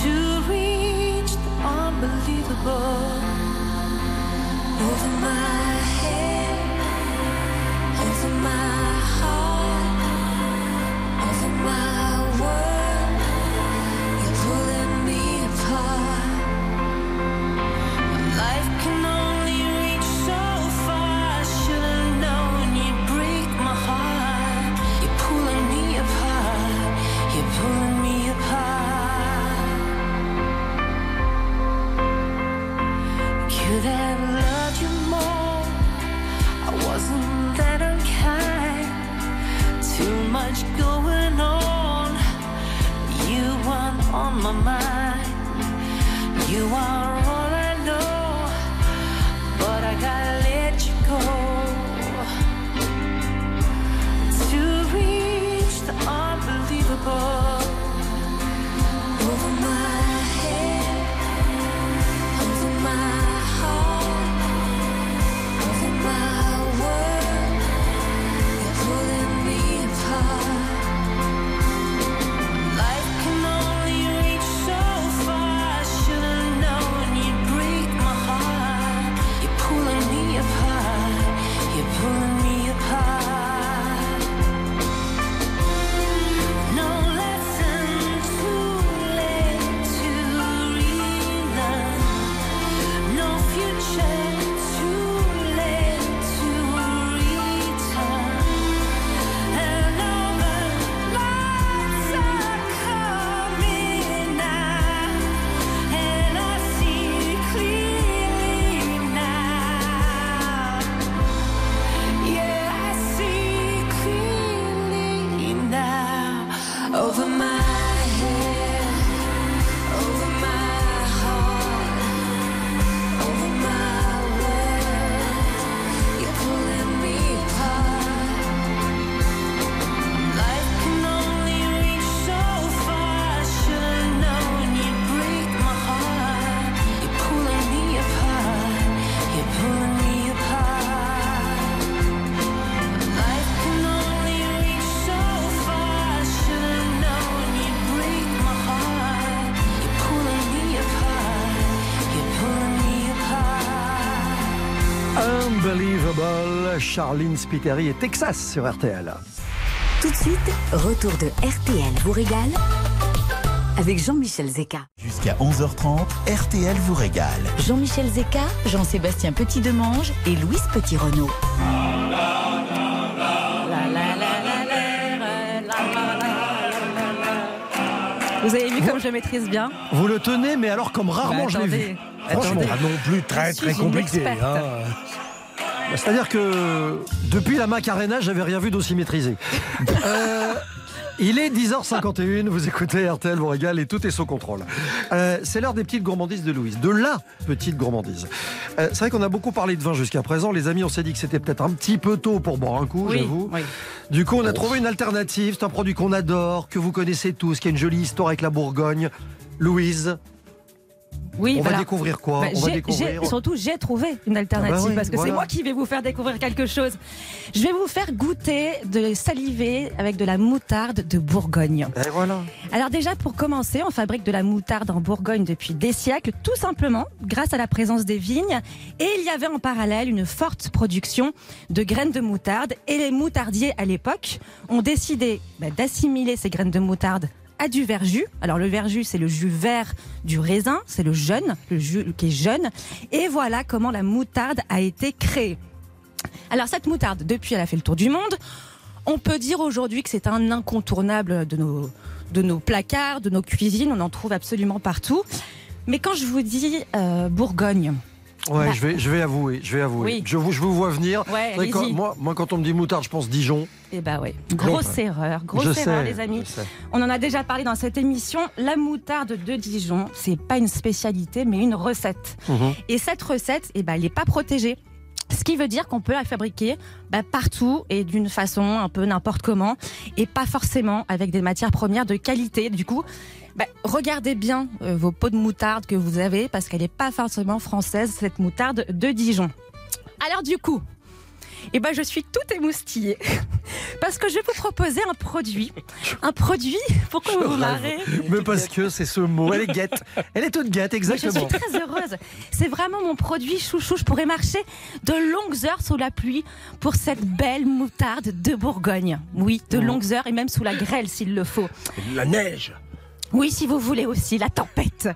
to reach the unbelievable. Over my Charlene Spiteri et Texas sur RTL. Tout de suite, retour de RTL vous régale avec Jean-Michel Zeka. Jusqu'à 11h30, RTL vous régale. Jean-Michel Zeka, Jean-Sébastien Petit-Demange et Louise Petit-Renault. Vous avez vu comme je maîtrise bien Vous le tenez, mais alors comme rarement Bah, je l'ai vu. attendez. Franchement. Attendez, pas non plus très très compliqué. hein. Bah, C'est-à-dire que depuis la Macarena, j'avais rien vu d'aussi maîtrisé. Euh, il est 10h51, vous écoutez RTL vous régale et tout est sous contrôle. Euh, c'est l'heure des petites gourmandises de Louise, de la petite gourmandise. Euh, c'est vrai qu'on a beaucoup parlé de vin jusqu'à présent. Les amis, on s'est dit que c'était peut-être un petit peu tôt pour boire un coup, Oui, j'avoue. oui. Du coup, on a trouvé une alternative. C'est un produit qu'on adore, que vous connaissez tous, qui a une jolie histoire avec la Bourgogne. Louise, Oui, on voilà. va découvrir quoi Bah, On va découvrir. surtout, j'ai trouvé une alternative Ah bah oui, parce que voilà. c'est moi qui vais vous faire découvrir quelque chose. Je vais vous faire goûter de saliver avec de la moutarde de Bourgogne. Et voilà. Alors déjà, pour commencer, on fabrique de la moutarde en Bourgogne depuis des siècles, tout simplement grâce à la présence des vignes. Et il y avait en parallèle une forte production de graines de moutarde. Et les moutardiers, à l'époque, ont décidé bah, d'assimiler ces graines de moutarde à du verjus. Alors le verjus, c'est le jus vert du raisin, c'est le jeune, le jus qui est jeune. Et voilà comment la moutarde a été créée. Alors cette moutarde, depuis, elle a fait le tour du monde. On peut dire aujourd'hui que c'est un incontournable de nos, de nos placards, de nos cuisines. On en trouve absolument partout. Mais quand je vous dis euh, Bourgogne, Ouais, Bah. je vais, je vais avouer, je vais avouer. Oui. Je, vous, je vous vois venir. Ouais, quand- moi, moi, quand on me dit moutarde, je pense Dijon. eh ben ouais, grosse erreur, grosse erreur sais, les amis. On en a déjà parlé dans cette émission. La moutarde de Dijon, c'est pas une spécialité, mais une recette. Mhm. Et cette recette, eh ben, elle n'est pas protégée. Ce qui veut dire qu'on peut la fabriquer bah, partout et d'une façon un peu n'importe comment et pas forcément avec des matières premières de qualité. Du coup, bah, regardez bien euh, vos pots de moutarde que vous avez parce qu'elle n'est pas forcément française, cette moutarde de Dijon. Alors du coup, eh ben, je suis tout émoustillée parce que je vais vous proposer un produit. Un produit, pourquoi vous vous marrez Mais parce que c'est ce mot, elle est guette. Elle est toute guette, mais je exactement. suis très heureuse. C'est vraiment mon produit chouchou. Je pourrais marcher de longues heures sous la pluie pour cette belle moutarde de Bourgogne. Oui, de longues heures et même sous la grêle s'il le faut. La neige. Oui, si vous voulez aussi, la tempête.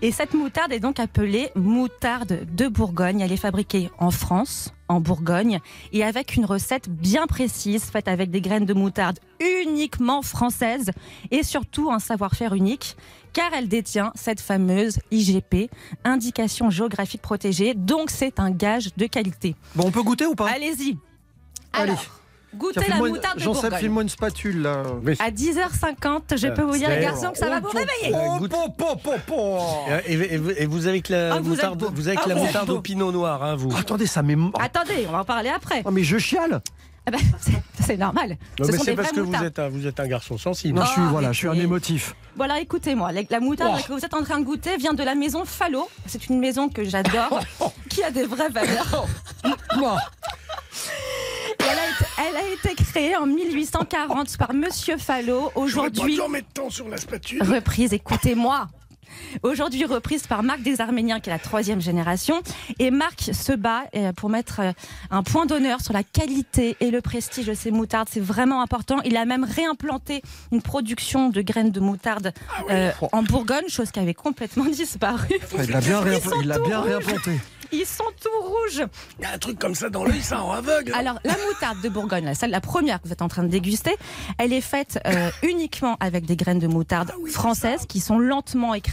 Et cette moutarde est donc appelée moutarde de Bourgogne. Elle est fabriquée en France, en Bourgogne, et avec une recette bien précise, faite avec des graines de moutarde uniquement françaises, et surtout un savoir-faire unique, car elle détient cette fameuse IGP, indication géographique protégée, donc c'est un gage de qualité. Bon, on peut goûter ou pas? Allez-y. Allez. Alors, goûtez Tiens, la moutarde de une spatule là. À 10h50, je peux vous dire, les c'est- garçons, que ça va vous réveiller. Euh. Et, vous- que la Ah, moutarde, vous avez que Ah, la moutarde au pinot noir, hein, vous. Attendez, ça m'est. Oh, Attendez, on va en parler après. mais je chiale. Ah bah, c'est- normal. Non, Ce mais sont c'est parce que vous êtes, un, vous êtes un garçon sensible. Non, je suis, Oh, voilà, je suis un émotif. Alors écoutez-moi, la, la moutarde Oh. que vous êtes en train de goûter vient de la maison Fallot. C'est une maison que j'adore, qui a des vraies valeurs. Elle a, été, elle a été créée en 1840 par Monsieur Fallot. Aujourd'hui, mettre temps sur la spatule. reprise, écoutez-moi. Aujourd'hui reprise par Marc des Arméniens, qui est la troisième génération. Et Marc se bat euh, pour mettre euh, un point d'honneur sur la qualité et le prestige de ces moutardes. C'est vraiment important. Il a même réimplanté une production de graines de moutarde euh, en Bourgogne, chose qui avait complètement disparu. Il l'a bien, Ils réimpl- sont il l'a bien réimplanté. Ils sont tout rouges. Il y a un truc comme ça dans l'œil, ça en aveugle. Alors, la moutarde de Bourgogne, la, celle, la première que vous êtes en train de déguster, elle est faite euh, uniquement avec des graines de moutarde françaises qui sont lentement écrasées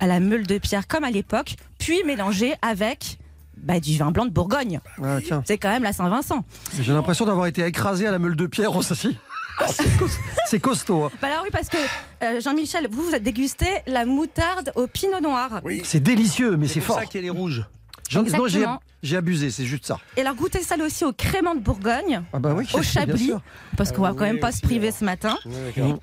à la meule de pierre comme à l'époque, puis mélangées avec bah, du vin blanc de Bourgogne. Ah, C'est quand même la Saint-Vincent. j'ai l'impression d'avoir été écrasé à la meule de pierre aussi. C'est cos- C'est costaud. hein. Bah alors oui, parce que euh, Jean-Michel, vous, vous avez dégusté la moutarde au pinot noir. Oui. C'est délicieux, mais c'est C'est fort. ça qu'elle est rouge. J'en- non, j'ai abusé, c'est juste ça. Et alors goûtez ça aussi au crément de Bourgogne, Ah bah oui, au chablis, parce qu'on va quand même pas se priver ce matin.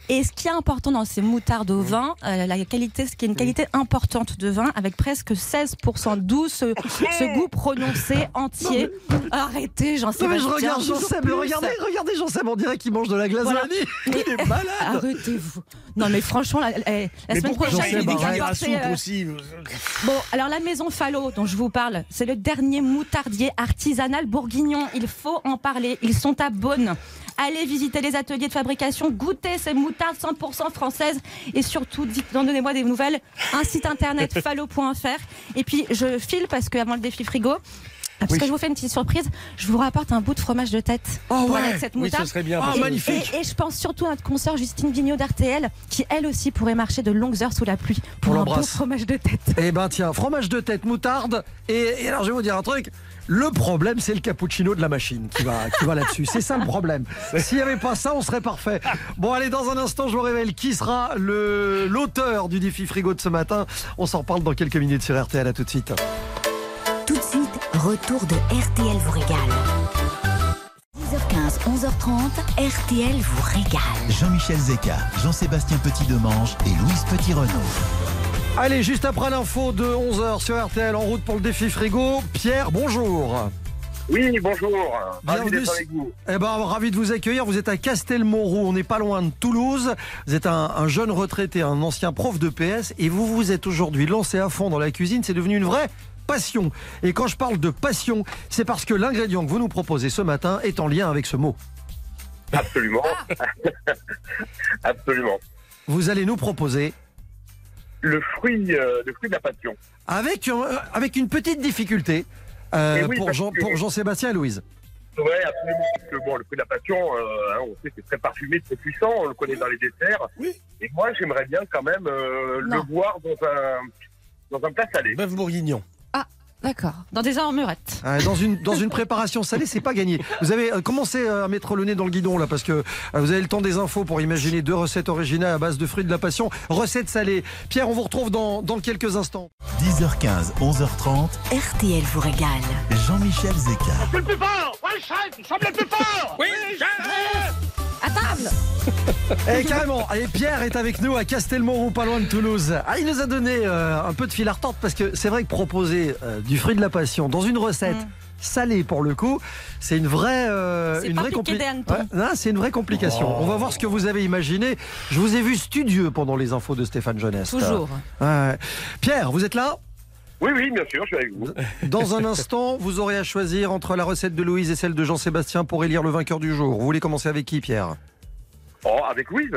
Et ce qui est important dans ces moutardes au vin, euh, la qualité, ce qui est une qualité importante de vin, avec presque 16% doux, ce, ce goût prononcé entier. Arrêtez, j'en sais Non mais je regarde Jean-Seb, mais regardez, regardez Jean-Seb, on dirait qu'il mange de la glace Voilà. Il est malade. Arrêtez-vous. Non mais franchement, la, la- Mais semaine pourquoi prochaine, il soupe euh, aussi Bon, alors la maison Fallot dont je vous parle, c'est le dernier moutardier artisanal bourguignon. Il faut en parler. Ils sont à Beaune. Allez visiter les ateliers de fabrication, goûtez ces moutardes 100% françaises et surtout, donnez-moi des nouvelles. Un site internet fallo.fr. Et puis, je file parce qu'avant le défi frigo, parce Oui. que je vous fais une petite surprise, je vous rapporte un bout de fromage de tête. Oh pour ouais. aller avec cette Oui, ce moutarde. serait bien. Ah, que- magnifique. Et, et je pense surtout à notre consoeur Justine Vignot d'RTL, qui elle aussi pourrait marcher de longues heures sous la pluie pour On un bon fromage de tête. Eh ben tiens, fromage de tête, moutarde. Et, et alors je vais vous dire un truc. Le problème, c'est le cappuccino de la machine qui va, qui va là-dessus. C'est ça le problème. S'il n'y avait pas ça, on serait parfait. Bon, allez, dans un instant, je vous révèle qui sera le l'auteur du défi frigo de ce matin. On s'en reparle dans quelques minutes sur RTL. À tout de suite. Retour de RTL vous régale. 10h15, 11h30, RTL vous régale. Jean-Michel Zeka, Jean-Sébastien Petit-Demange et Louise Petit-Renaud. Allez, juste après l'info de 11h sur RTL, en route pour le défi frigo. Pierre, bonjour. Oui, bonjour. Ravi Bienvenue. d'être avec vous. Eh ben, ravi de vous accueillir. Vous êtes à Castelmoreau, on n'est pas loin de Toulouse. Vous êtes un, un jeune retraité, un ancien prof de PS, et vous vous êtes aujourd'hui lancé à fond dans la cuisine. C'est devenu une vraie passion. Et quand je parle de passion, c'est parce que l'ingrédient que vous nous proposez ce matin est en lien avec ce mot. Absolument. Absolument. Vous allez nous proposer Le fruit, euh, le fruit de la passion. avec, un- avec une petite difficulté euh, oui, pour, parce Jean, que- pour Jean-Sébastien et Louise. Oui, absolument. Parce que bon, le fruit de la passion, euh, hein, on sait que c'est très parfumé, très puissant. On le connaît dans les desserts. Oui. Et moi, j'aimerais bien quand même euh, le voir dans un, dans un plat salé. Bœuf bourguignon. D'accord. Dans des armurettes. Euh, Dans une, dans une préparation salée, c'est pas gagné. Vous avez euh, commencé euh, à mettre le nez dans le guidon là, parce que euh, vous avez le temps des infos pour imaginer deux recettes originales à base de fruits de la passion. Recettes salées. Pierre, on vous retrouve dans, dans quelques instants. 10h15, 11h30, RTL vous régale. Jean-Michel Zeka. Je suis le plus fort Ouais, chef, nous sommes les plus forts Oui, chef Eh, carrément. Et Pierre est avec nous à Castelmoron, pas loin de Toulouse. Ah, il nous a donné euh, un peu de fil à retordre parce que c'est vrai que proposer euh, du fruit de la passion dans une recette Mm. salée pour le coup, c'est une vraie, euh, C'est une pas vraie compli-. Ouais, c'est une vraie complication. On va voir ce que vous avez imaginé. Je vous ai vu studieux pendant les infos de Stéphane Jeunesse. Toujours. Pierre, vous êtes là? Oui, oui, bien sûr, je suis avec vous. Dans un instant, vous aurez à choisir entre la recette de Louise et celle de Jean-Sébastien pour élire le vainqueur du jour. Vous voulez commencer avec qui, Pierre? Oh, avec Louise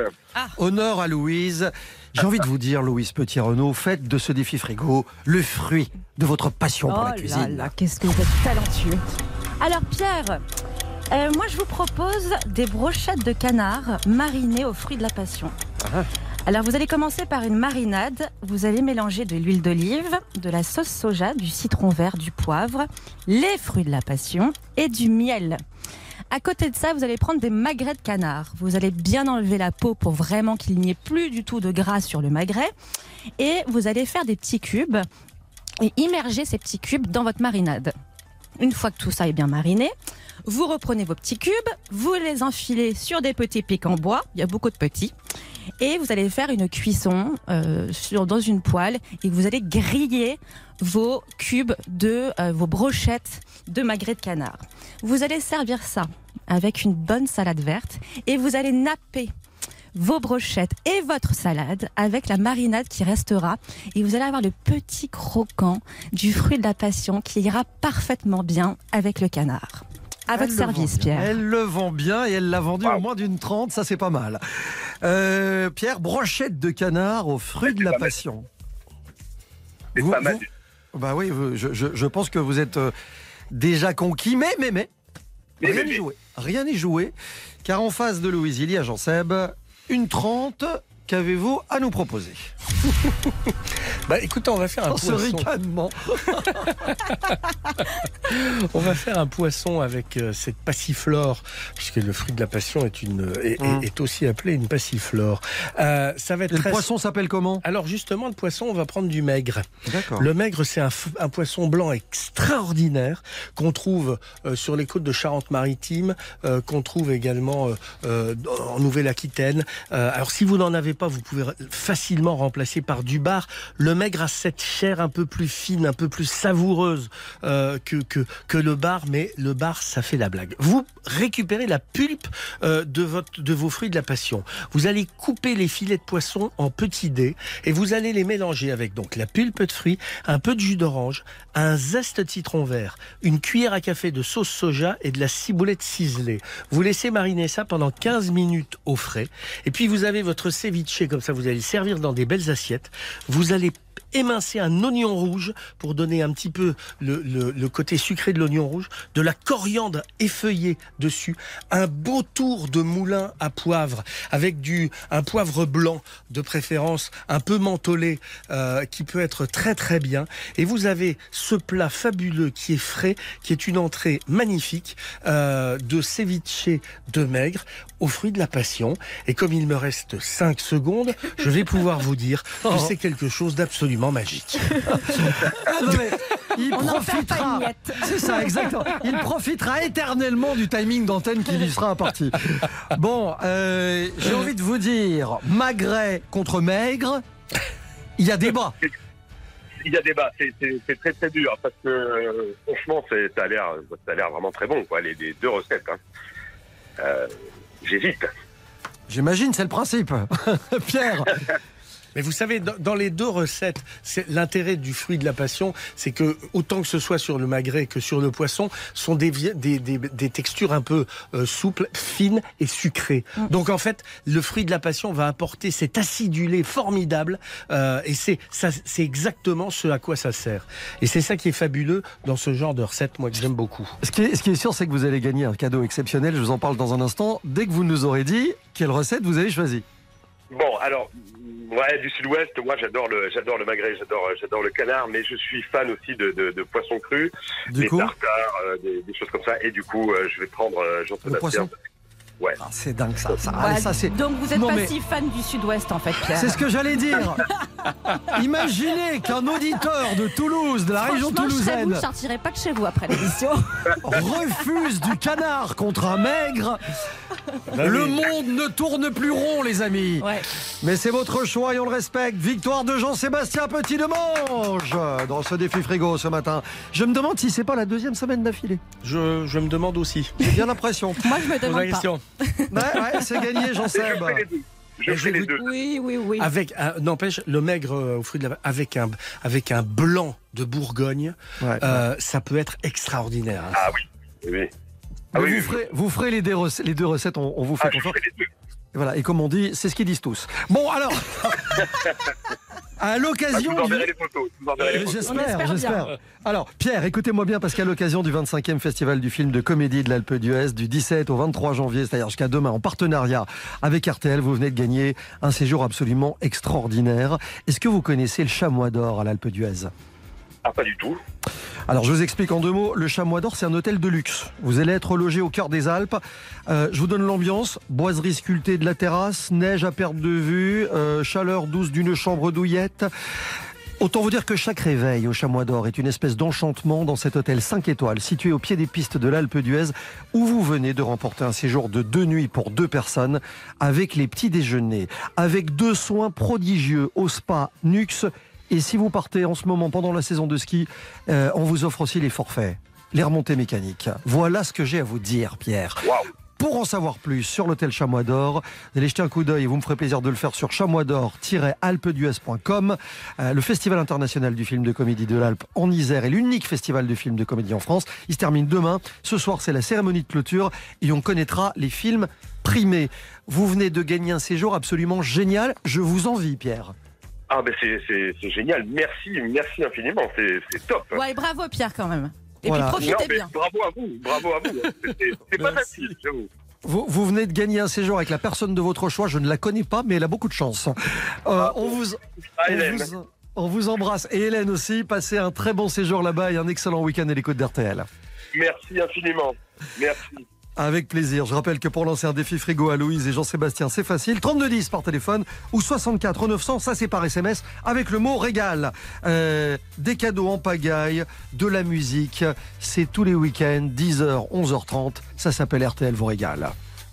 Honneur à Louise. J'ai envie de vous dire, Louise Petit-Renaud, faites de ce défi frigo le fruit de votre passion pour oh la là cuisine. là, qu'est-ce que vous êtes talentueux. Alors Pierre, euh, moi je vous propose des brochettes de canard marinées aux fruits de la passion. Ah. Alors vous allez commencer par une marinade. Vous allez mélanger de l'huile d'olive, de la sauce soja, du citron vert, du poivre, les fruits de la passion et du miel. À côté de ça, vous allez prendre des magrets de canard. Vous allez bien enlever la peau pour vraiment qu'il n'y ait plus du tout de gras sur le magret. Et vous allez faire des petits cubes et immerger ces petits cubes dans votre marinade. Une fois que tout ça est bien mariné, vous reprenez vos petits cubes, vous les enfilez sur des petits pics en bois, il y a beaucoup de petits, et vous allez faire une cuisson euh, dans une poêle et vous allez griller vos cubes de euh, vos brochettes de magret de canard. Vous allez servir ça avec une bonne salade verte et vous allez napper vos brochettes et votre salade avec la marinade qui restera et vous allez avoir le petit croquant du fruit de la passion qui ira parfaitement bien avec le canard. À Elle votre le service, vend bien. Pierre. Elle le vend bien et elle l'a vendu en moins d'une trente, ça c'est pas mal. Euh, Pierre, brochette de canard aux fruits de la passion. C'est Vous- pas mal. vous- Bah oui, je, je- je pense que vous êtes euh, déjà conquis, mais, mais, mais, Mais, rien n'est joué. Rien n'est joué, car en face de Louise, il y a Jean-Seb, une 30. Qu'avez-vous à nous proposer Bah écoutez, on va faire un Dans ce poisson. ricanement. On va faire un poisson avec euh, cette passiflore, puisque le fruit de la passion est, une, est, Mm. est aussi appelé une passiflore. Euh, ça va être le poisson s'appelle comment Alors justement, le poisson, on va prendre du maigre. Le maigre, c'est un, poisson blanc extraordinaire qu'on trouve euh, sur les côtes de Charente-Maritime, qu'on trouve également en Nouvelle-Aquitaine. Alors si vous n'en avez pas, vous pouvez facilement remplacer par du bar. Le maigre a cette chair un peu plus fine, un peu plus savoureuse euh, que, que, que le bar, mais le bar, ça fait la blague. Vous récupérez la pulpe euh, de, votre, de vos fruits de la passion. Vous allez couper les filets de poisson en petits dés et vous allez les mélanger avec donc la pulpe de fruits, un peu de jus d'orange, un zeste de citron vert, une cuillère à café de sauce soja et de la ciboulette ciselée. Vous laissez mariner ça pendant 15 minutes au frais. Et puis vous avez votre ceviche, comme ça vous allez le servir dans des belles assiettes. Vous allez émincer un oignon rouge pour donner un petit peu le, le- le côté sucré de l'oignon rouge, de la coriandre effeuillée dessus, un beau tour de moulin à poivre avec du un poivre blanc de préférence un peu mentholé euh, qui peut être très très bien et vous avez ce plat fabuleux qui est frais qui est une entrée magnifique euh, de ceviche de maigre aux fruits de la passion et comme il me reste 5 secondes je vais pouvoir vous dire que Oh. c'est quelque chose d'absolument magique Ah non, mais il On profitera. une miette. C'est ça, exactement. Il profitera éternellement du timing d'antenne qui lui sera imparti. Bon, euh, j'ai envie de vous dire, magret contre maigre, il y a débat. Il y a débat, c'est- très très dur parce que euh, franchement, ça a l'air ça a l'air vraiment très bon, quoi, les, les deux recettes. hein. Euh, J'hésite. J'imagine, c'est le principe. Pierre, Mais vous savez, dans, dans les deux recettes, l'intérêt du fruit de la passion, c'est que autant que ce soit sur le magret que sur le poisson, sont des, vi- des, des, des textures un peu euh, souples, fines et sucrées. Donc en fait, le fruit de la passion va apporter cet acidulé formidable, euh, et c'est exactement ce à quoi ça sert. Et c'est ça qui est fabuleux dans ce genre de recette, moi que j'aime beaucoup. ce qui est, ce qui est sûr, c'est que vous allez gagner un cadeau exceptionnel. Je vous en parle dans un instant. Dès que vous nous aurez dit quelle recette vous avez choisi. Bon, alors, ouais, du sud-ouest, moi j'adore le, j'adore le magret, j'adore, j'adore le canard, mais je suis fan aussi de, de, de poissons crus, Du des coup, tartares, euh, des, des choses comme ça, et du coup, euh, je vais prendre euh, Jean-Sébastien. poisson Ouais. Ah, c'est dingue ça. ça, ça, c'est. donc vous n'êtes Non, pas mais- si fan du sud-ouest en fait, Pierre. C'est ce que j'allais dire. Imaginez qu'un auditeur de Toulouse, de la région je toulousaine, je sortirais pas de chez vous après l'émission. refuse du canard contre un maigre. Le monde ne tourne plus rond, les amis. Ouais. Mais c'est votre choix et on le respecte. Victoire de Jean-Sébastien Petit de Mange dans ce défi frigo ce matin. Je me demande si c'est pas la deuxième semaine d'affilée. Je, je me demande aussi. J'ai bien l'impression. Moi, je me demande pas. question. Ouais, ouais, c'est gagné, Jean-Seb. je fais les. Je deux. Oui, oui, oui. Avec, un- n'empêche, le maigre euh, au fruit de la avec un, avec un blanc de Bourgogne, Ouais. euh, ça peut être extraordinaire. hein. Ah oui. oui. Ah oui, vous, oui, ferez, vous ferez les deux, rece- les deux recettes, on, on vous fait Ah, confiance. Et Voilà, et comme on dit, c'est ce qu'ils disent tous. Bon, alors, à l'occasion du... Euh, J'espère, espère j'espère. Alors, Pierre, écoutez-moi bien parce qu'à l'occasion du 25e Festival du film de comédie de l'Alpe d'Huez, du 17 au 23 janvier, c'est-à-dire jusqu'à demain, en partenariat avec RTL, vous venez de gagner un séjour absolument extraordinaire. Est-ce que vous connaissez le Chamois d'Or à l'Alpe d'Huez? Ah, pas du tout. alors je vous explique en deux mots, le Chamois d'Or c'est un hôtel de luxe. Vous allez être logé au cœur des Alpes. Euh, je vous donne l'ambiance, boiserie sculptée de la terrasse, neige à perte de vue, euh, chaleur douce d'une chambre douillette. Autant vous dire que chaque réveil au Chamois d'Or est une espèce d'enchantement dans cet hôtel 5 étoiles situé au pied des pistes de l'Alpe d'Huez où vous venez de remporter un séjour de deux nuits pour deux personnes avec les petits déjeuners, avec deux soins prodigieux au spa Nux et si vous partez en ce moment pendant la saison de ski, euh, on vous offre aussi les forfaits, les remontées mécaniques. Voilà ce que j'ai à vous dire, Pierre. Pour en savoir plus sur l'hôtel Chamois d'Or, vous allez jeter un coup d'œil et vous me ferez plaisir de le faire sur chamoisdor-alpedues.com. Euh, le Festival international du film de comédie de l'Alpe en Isère est l'unique festival de films de comédie en France. Il se termine demain. Ce soir, c'est la cérémonie de clôture et on connaîtra les films primés. Vous venez de gagner un séjour absolument génial. Je vous envie, Pierre. Ah, ben c'est- génial. Merci, merci infiniment. C'est top. Ouais, bravo Pierre quand même. Et Voilà. puis profitez bien. bravo à vous. Bravo à vous. C'est pas facile, j'avoue. Vous, vous venez de gagner un séjour avec la personne de votre choix. Je ne la connais pas, mais elle a beaucoup de chance. Euh, on vous, Ah, on Hélène. vous, on vous embrasse. Et Hélène aussi. Passez un très bon séjour là-bas et un excellent week-end à l'écoute d'RTL. Merci infiniment. Merci. Avec plaisir. Je rappelle que pour lancer un défi frigo à Louise et Jean-Sébastien, c'est facile. 3210 par téléphone ou 64 900, ça c'est par SMS, avec le mot régal. Euh, des cadeaux en pagaille, de la musique. C'est tous les week-ends, 10h, 11h30. Ça s'appelle RTL vous régale.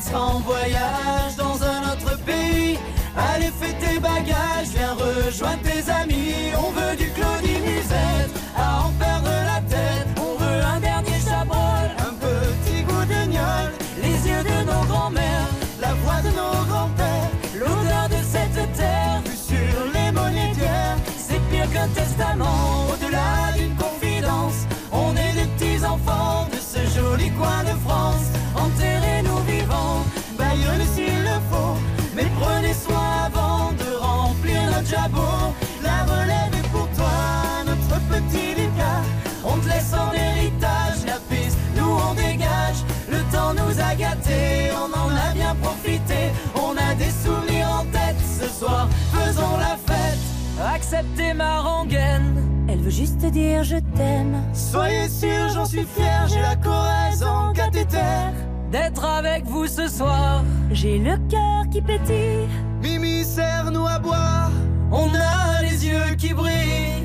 Sera en voyage dans un autre pays. Allez, fais tes bagages, viens rejoindre tes amis. On veut du Claudie Musette, à en perdre la tête. On veut un dernier chabrol, un petit goût de gnôle. Les yeux de nos grands-mères, la voix de nos grands-pères. L'odeur de cette terre, vue sur les monétaires. C'est pire qu'un testament, au-delà d'une confidence. On est des petits enfants de ce joli coin de France. La relève est pour toi, notre petit Lucas. On te laisse en héritage la piste, nous on dégage. Le temps nous a gâtés, on en a bien profité. On a des souvenirs en tête ce soir, faisons la fête. Acceptez ma rengaine. Elle veut juste dire je t'aime. Soyez sûr, j'en suis fier, j'ai la Corrèze en cathéter. D'être avec vous ce soir, J'ai le cœur qui pétille. Mimi, serre-nous à boire. On a les yeux qui brillent.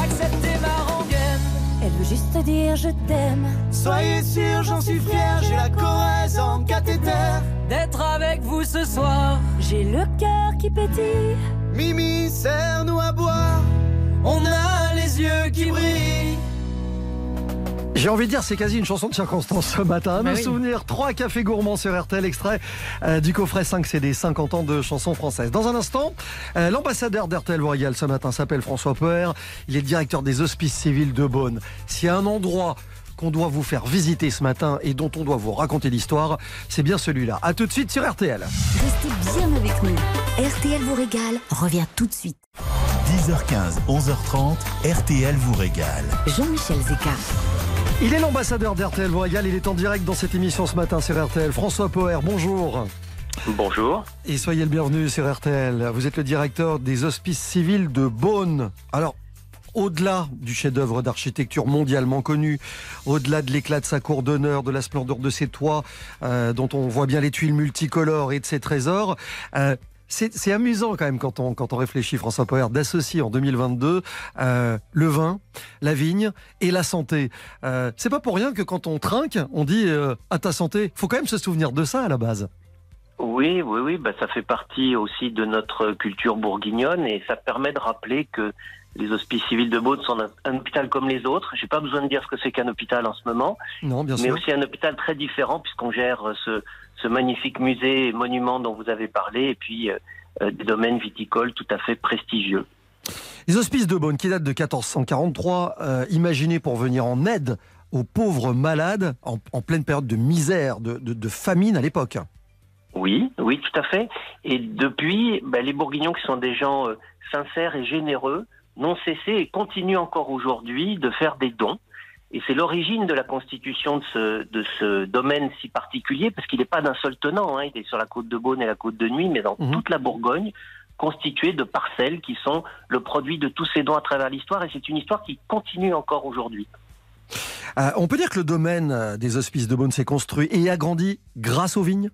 Acceptez ma rengaine. Elle veut juste dire je t'aime. Soyez sûr, j'en suis fier, j'ai la Corrèze en cathéter. D'être avec vous ce soir, J'ai le cœur qui pétille. Mimi, serre-nous à boire. on a les yeux qui brillent. J'ai envie de dire, c'est quasi une chanson de circonstance ce matin. À Bah me oui. souvenir, trois cafés gourmands sur RTL, extrait euh, du coffret 5 CD, 50 ans de chansons françaises. Dans un instant, euh, l'ambassadeur d'RTL régale ce matin s'appelle François Poer. Il est directeur des hospices civils de Beaune. S'il y a un endroit qu'on doit vous faire visiter ce matin et dont on doit vous raconter l'histoire, c'est bien celui-là. À tout de suite sur RTL. Restez bien avec nous. RTL vous régale revient tout de suite. 10h15, 11h30, RTL vous régale. Jean-Michel Zeka. Il est l'ambassadeur d'RTL vous régale. Il est en direct dans cette émission ce matin sur RTL. François Poer, bonjour. Bonjour. Et soyez le bienvenu sur RTL. Vous êtes le directeur des hospices civils de Beaune. Alors, au-delà du chef-d'œuvre d'architecture mondialement connu, au-delà de l'éclat de sa cour d'honneur, de la splendeur de ses toits, euh, dont on voit bien les tuiles multicolores et de ses trésors, euh, c'est amusant quand même quand on, quand on réfléchit, François Poer, d'associer en 2022 euh, le vin, la vigne et la santé. C'est pas pour rien que quand on trinque, on dit à ta santé. faut quand même se souvenir de ça à la base. Oui, oui, oui, bah, ça fait partie aussi de notre culture bourguignonne et ça permet de rappeler que les hospices civils de Beaune sont un, un hôpital comme les autres. J'ai pas besoin de dire ce que c'est qu'un hôpital en ce moment, Non, bien mais sûr. aussi un hôpital très différent puisqu'on gère euh, ce, ce magnifique musée et monument dont vous avez parlé et puis euh, euh, des domaines viticoles tout à fait prestigieux. Les hospices de Beaune, qui datent de 1443, euh, imaginés pour venir en aide aux pauvres malades en, en pleine période de misère, de, de- de famine à l'époque. Oui, oui, tout à fait. Et depuis, bah, les Bourguignons qui sont des gens euh, sincères et généreux n'ont cessé et continuent encore aujourd'hui de faire des dons. Et c'est l'origine de la constitution de ce, de ce domaine si particulier, parce qu'il n'est pas d'un seul tenant. hein. Il est sur la côte de Beaune et la côte de Nuit, mais dans toute la Bourgogne, constitué de parcelles qui sont le produit de tous ces dons à travers l'histoire et c'est une histoire qui continue encore aujourd'hui. Euh, on peut dire que le domaine euh, des hospices de Beaune s'est construit et agrandi grâce aux vignes?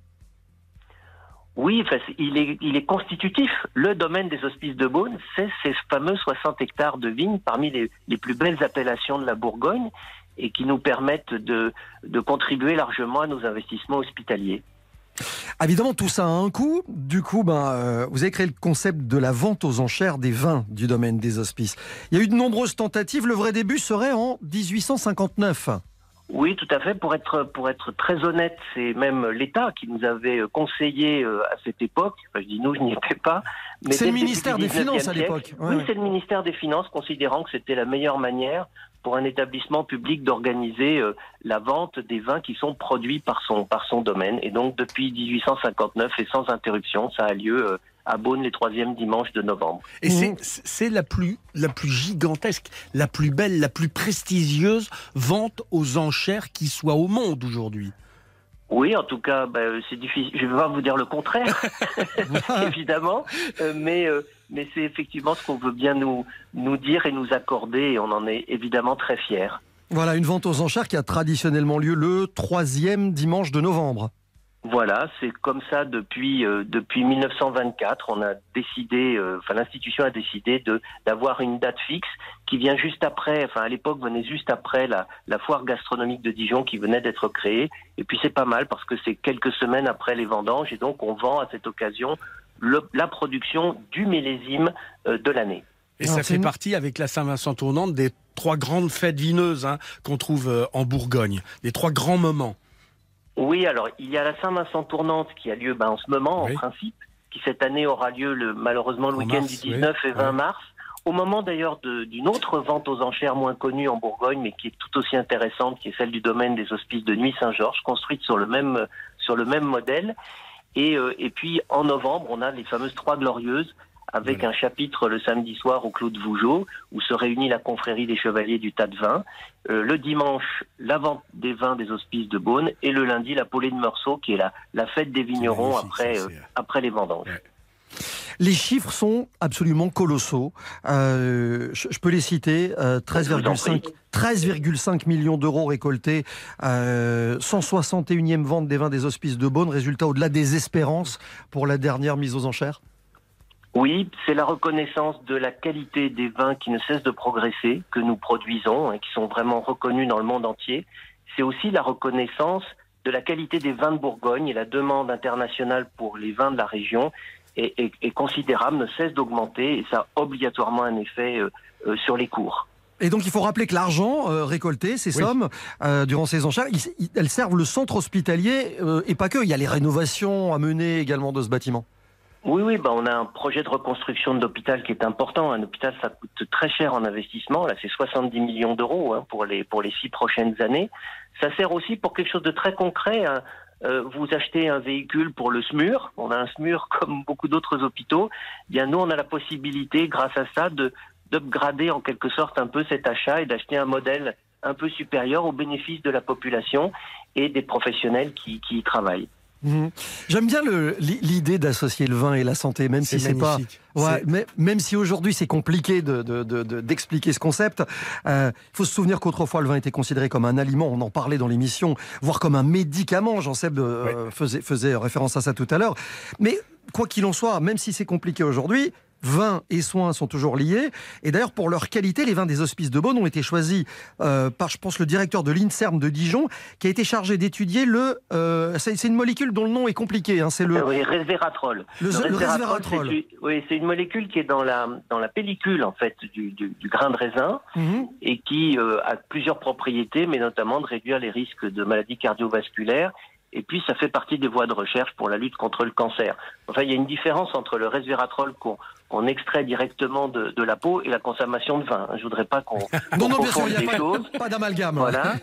Oui, il, est, constitutif. Le domaine des hospices de Beaune, c'est ces fameux 60 hectares de vignes parmi les, plus belles appellations de la Bourgogne et qui nous permettent de, contribuer largement à nos investissements hospitaliers. Évidemment, tout ça a un coût. Du coup, ben, euh, vous avez créé le concept de la vente aux enchères des vins du domaine des hospices. Il y a eu de nombreuses tentatives. Le vrai début serait en 1859. Oui, tout à fait. Pour être, pour être très honnête, c'est même l'État qui nous avait conseillé euh, à cette époque. Enfin, je dis nous, je n'y étais pas. C'est le ministère des Finances 19e à l'époque. Ouais, oui, c'est le ministère des Finances, considérant que c'était la meilleure manière pour un établissement public d'organiser euh, la vente des vins qui sont produits par son, par son domaine. Et donc, depuis 1859 et sans interruption, ça a lieu euh, à Beaune les troisièmes dimanches de novembre. Et c'est- c'est la plus, la plus gigantesque, la plus belle, la plus prestigieuse vente aux enchères qui soit au monde aujourd'hui. Oui, en tout cas, ben, c'est difficile. Je ne vais pas vous dire le contraire, évidemment, euh, mais, euh, mais c'est effectivement ce qu'on veut bien nous, nous dire et nous accorder, et on en est évidemment très fiers. Voilà, une vente aux enchères qui a traditionnellement lieu le troisième dimanche de novembre. Voilà, c'est comme ça depuis euh, depuis 1924. On a décidé, euh, enfin l'institution a décidé de d'avoir une date fixe qui vient juste après. Enfin à l'époque venait juste après la la foire gastronomique de Dijon qui venait d'être créée. Et puis c'est pas mal parce que c'est quelques semaines après les vendanges et donc on vend à cette occasion le- la production du millésime euh, de l'année. Et ça fait partie, avec la Saint-Vincent tournante, des trois grandes fêtes vineuses hein, qu'on trouve en Bourgogne. Les trois grands moments. Oui, alors il y a la Saint-Vincent tournante qui a lieu ben, en ce moment, en principe, qui cette année aura lieu le, malheureusement le En week-end du 19 oui. et 20 Ouais. mars. Au moment d'ailleurs d'une autre vente aux enchères moins connue en Bourgogne, mais qui est tout aussi intéressante, qui est celle du domaine des hospices de Nuit Saint-Georges, construite sur le même sur le même modèle. Et, euh, et puis en novembre, on a les fameuses Trois Glorieuses, avec un chapitre le samedi soir au Clos de Vougeot, où se réunit la confrérie des chevaliers du tas de vin. Euh, le dimanche, la vente des vins des hospices de Beaune. Et le lundi, la Paulée de Meursault, qui est la, la fête des vignerons après, euh, après les vendanges. Les chiffres sont absolument colossaux. Euh, je, je peux les citer. euh, 13,5 13,5 millions d'euros récoltés. Euh, 161e vente des vins des hospices de Beaune. Résultat au-delà des espérances pour la dernière mise aux enchères. Oui, c'est la reconnaissance de la qualité des vins qui ne cessent de progresser, que nous produisons, et qui sont vraiment reconnus dans le monde entier. C'est aussi la reconnaissance de la qualité des vins de Bourgogne et la demande internationale pour les vins de la région est, est- est considérable, ne cesse d'augmenter et ça a obligatoirement un effet euh, euh, sur les cours. Et donc il faut rappeler que l'argent euh, récolté, ces sommes, euh, durant ces enchères, ils- ils- elles servent le centre hospitalier euh, et pas que. Il y a les rénovations à mener également de ce bâtiment. Oui, oui, bah on a un projet de reconstruction de l'hôpital qui est important. Un hôpital, ça coûte très cher en investissement. Là, c'est 70 millions d'euros hein, pour les pour les six prochaines années. Ça sert aussi pour quelque chose de très concret. hein. Euh, vous achetez un véhicule pour le SMUR. On a un SMUR comme beaucoup d'autres hôpitaux. Bien, nous, on a la possibilité, grâce à ça, de d'upgrader en quelque sorte un peu cet achat et d'acheter un modèle un peu supérieur au bénéfice de la population et des professionnels qui, qui y travaillent. Mhm. J'aime bien l'idée d'associer le vin et la santé, même si C'est pas, ouais, mais, même si aujourd'hui c'est compliqué de- de- de- de- d'expliquer ce concept. Il faut se souvenir qu'autrefois le vin était considéré comme un aliment. On en parlait dans l'émission, voire comme un médicament. Jean-Seb euh, faisait, faisait référence à ça tout à l'heure. Mais quoi qu'il en soit, même si c'est compliqué aujourd'hui. Vin et soins sont toujours liés. Et d'ailleurs, pour leur qualité, les vins des hospices de Beaune ont été choisis euh, par, je pense, le directeur de l'INSERM de Dijon, qui a été chargé d'étudier le. euh, c'est une molécule dont le nom est compliqué. hein, c'est le. Ah Oui, resveratrol. Le- le resveratrol. Oui, c'est une molécule qui est dans la dans la pellicule en fait du, du, du grain de raisin Mhm. et qui euh, a plusieurs propriétés, mais notamment de réduire les risques de maladies cardiovasculaires. Et puis, ça fait partie des voies de recherche pour la lutte contre le cancer. Enfin, il y a une différence entre le resveratrol qu'on qu'on extrait directement de, de la peau et la consommation de vin. Je voudrais pas qu'on Non, bien sûr, les a choses. pas, pas d'amalgame. Voilà.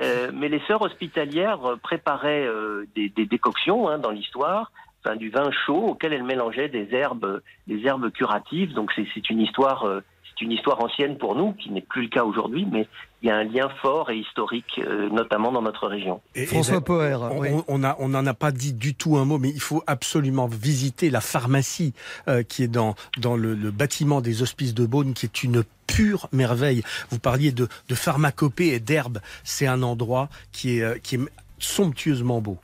Euh, mais les sœurs hospitalières euh, préparaient euh, des, des décoctions hein, dans l'histoire, enfin, du vin chaud auquel elles mélangeaient des herbes, des herbes curatives. Donc c'est c'est une histoire, euh, c'est une histoire ancienne pour nous, qui n'est plus le cas aujourd'hui, mais il y a un lien fort et historique, euh, notamment dans notre région. Et- François là, Poher, On, oui. on- on a, on n'en a pas dit du tout un mot, mais il faut absolument visiter la pharmacie euh, qui est dans, dans le, le bâtiment des Hospices de Beaune, qui est une pure merveille. Vous parliez de, de pharmacopée et d'herbe. C'est un endroit qui est, euh, qui est somptueusement beau.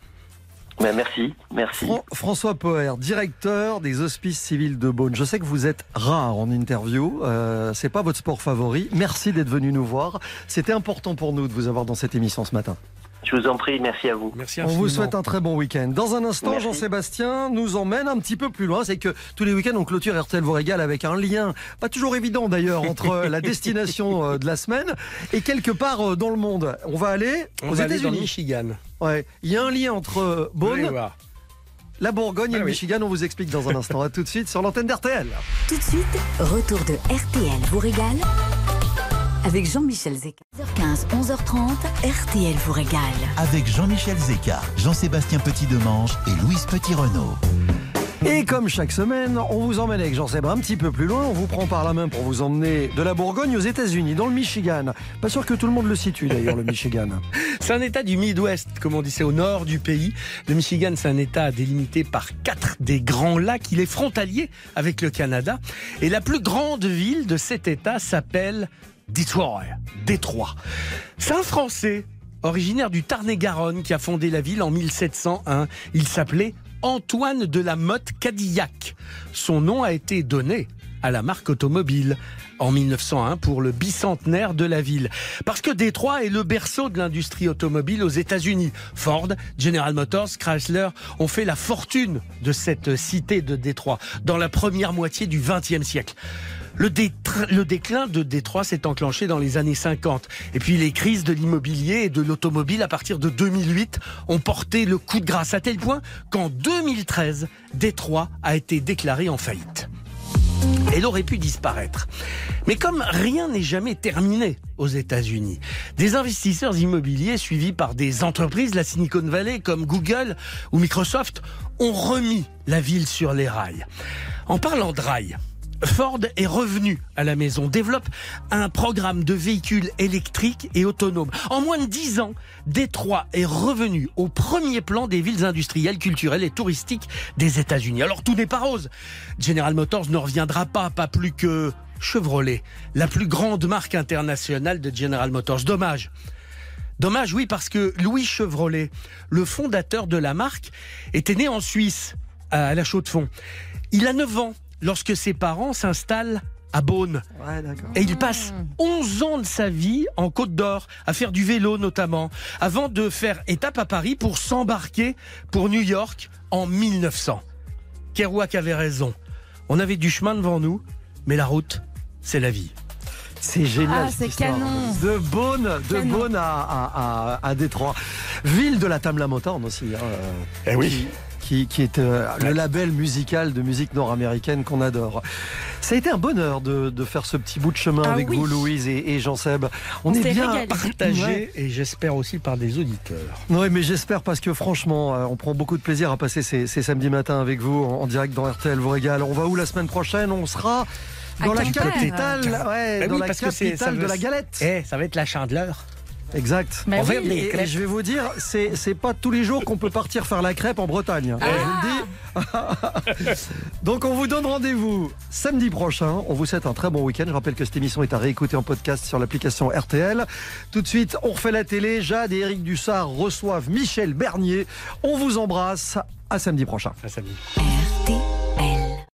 Ben, merci, merci. Fran- François Poher, directeur des Hospices civils de Beaune. Je sais que vous êtes rare en interview. Euh, c'est pas votre sport favori. Merci d'être venu nous voir. C'était important pour nous de vous avoir dans cette émission ce matin. Je vous en prie, merci à vous. Merci On vous souhaite un très bon week-end. Dans un instant. Jean-Sébastien nous emmène un petit peu plus loin. C'est que tous les week-ends, on clôture RTL vous régale avec un lien, pas toujours évident d'ailleurs, entre la destination euh, de la semaine et quelque part euh, dans le monde. On va aller On aux États-Unis. Michigan. Ouais, il y a un lien entre euh, Beaune, la Bourgogne et Ah le oui. Michigan. On vous explique dans un instant. À tout de suite sur l'antenne d'RTL. Tout de suite, retour de RTL vous régale avec Jean-Michel Zeka. 15 11h30, RTL vous régale. Avec Jean-Michel Zeka, Jean-Sébastien Petit-Demange et Louise Petit-Renault. Et comme chaque semaine, on vous emmène avec Jean-Sébastien un petit peu plus loin. On vous prend par la main pour vous emmener de la Bourgogne aux États-Unis, dans le Michigan. Pas sûr que tout le monde le situe d'ailleurs, le Michigan. C'est un État du Midwest, comme on dit, c'est au nord du pays. Le Michigan, c'est un État délimité par quatre des grands lacs. Il est frontalier avec le Canada. Et la plus grande ville de cet État s'appelle Detroit. Détroit. C'est un Français, originaire du Tarn-et-Garonne, qui a fondé la ville en 1701. Il s'appelait Antoine de la Motte Cadillac. Son nom a été donné à la marque automobile en 1901 pour le bicentenaire de la ville. Parce que Détroit est le berceau de l'industrie automobile aux États-Unis. Ford, General Motors, Chrysler ont fait la fortune de cette cité de Détroit dans la première moitié du XXe siècle. Le, déclin de Détroit s'est enclenché dans les années 50. Et puis les crises de l'immobilier et de l'automobile à partir de 2008 ont porté le coup de grâce à tel point qu'en 2013, Détroit a été déclaré en faillite. Elle aurait pu disparaître. Mais comme rien n'est jamais terminé aux États-Unis, des investisseurs immobiliers suivis par des entreprises de la Silicon Valley comme Google ou Microsoft ont remis la ville sur les rails. En parlant de rails, Ford est revenu à la maison, développe un programme de véhicules électriques et autonomes. En moins de 10 ans, Détroit est revenu au premier plan des villes industrielles, culturelles et touristiques des États-Unis. Alors tout n'est pas rose. General Motors ne reviendra pas, pas plus que Chevrolet, la plus grande marque internationale de General Motors. Dommage. Dommage, oui, parce que Louis Chevrolet, le fondateur de la marque, était né en Suisse, à la Chaux-de-Fonds. Il a 9 ans lorsque ses parents s'installent à Beaune. Et il passe 11 ans de sa vie en Côte d'Or, à faire du vélo notamment, avant de faire étape à Paris pour s'embarquer pour New York en 1900. Kerouac avait raison. On avait du chemin devant nous, mais la route, c'est la vie. C'est génial. Ah, cette c'est histoire. canon. De Beaune, de Canon. Beaune à, à, à, à Détroit. Ville de la Tamla Motown aussi. hein, euh, Eh oui. Qui, qui, qui est euh, le label musical de musique nord-américaine qu'on adore. Ça a été un bonheur de, de faire ce petit bout de chemin Ah avec oui. vous, Louise et, et Jean-Seb. On est bien régalé. Partagé Ouais. et j'espère aussi par des auditeurs. Oui, mais j'espère parce que franchement, euh, on prend beaucoup de plaisir à passer ces, ces samedis matins avec vous en, en direct dans RTL vous régale. On va où la semaine prochaine? On sera dans À la capitale, ouais, Eh dans oui, la capitale de la galette. Eh, ça va être la chandeleur. Exact. Oui. Et, et crêpes. je vais vous dire, c'est c'est pas tous les jours qu'on peut partir faire la crêpe en Bretagne. Je vous le dis. Donc on vous donne rendez-vous samedi prochain. On vous souhaite un très bon week-end. Je rappelle que cette émission est à réécouter en podcast sur l'application RTL. Tout de suite, on refait la télé. Jade et Eric Dussard reçoivent Michel Bernier. On vous embrasse. À samedi prochain. Ah, me- RTL.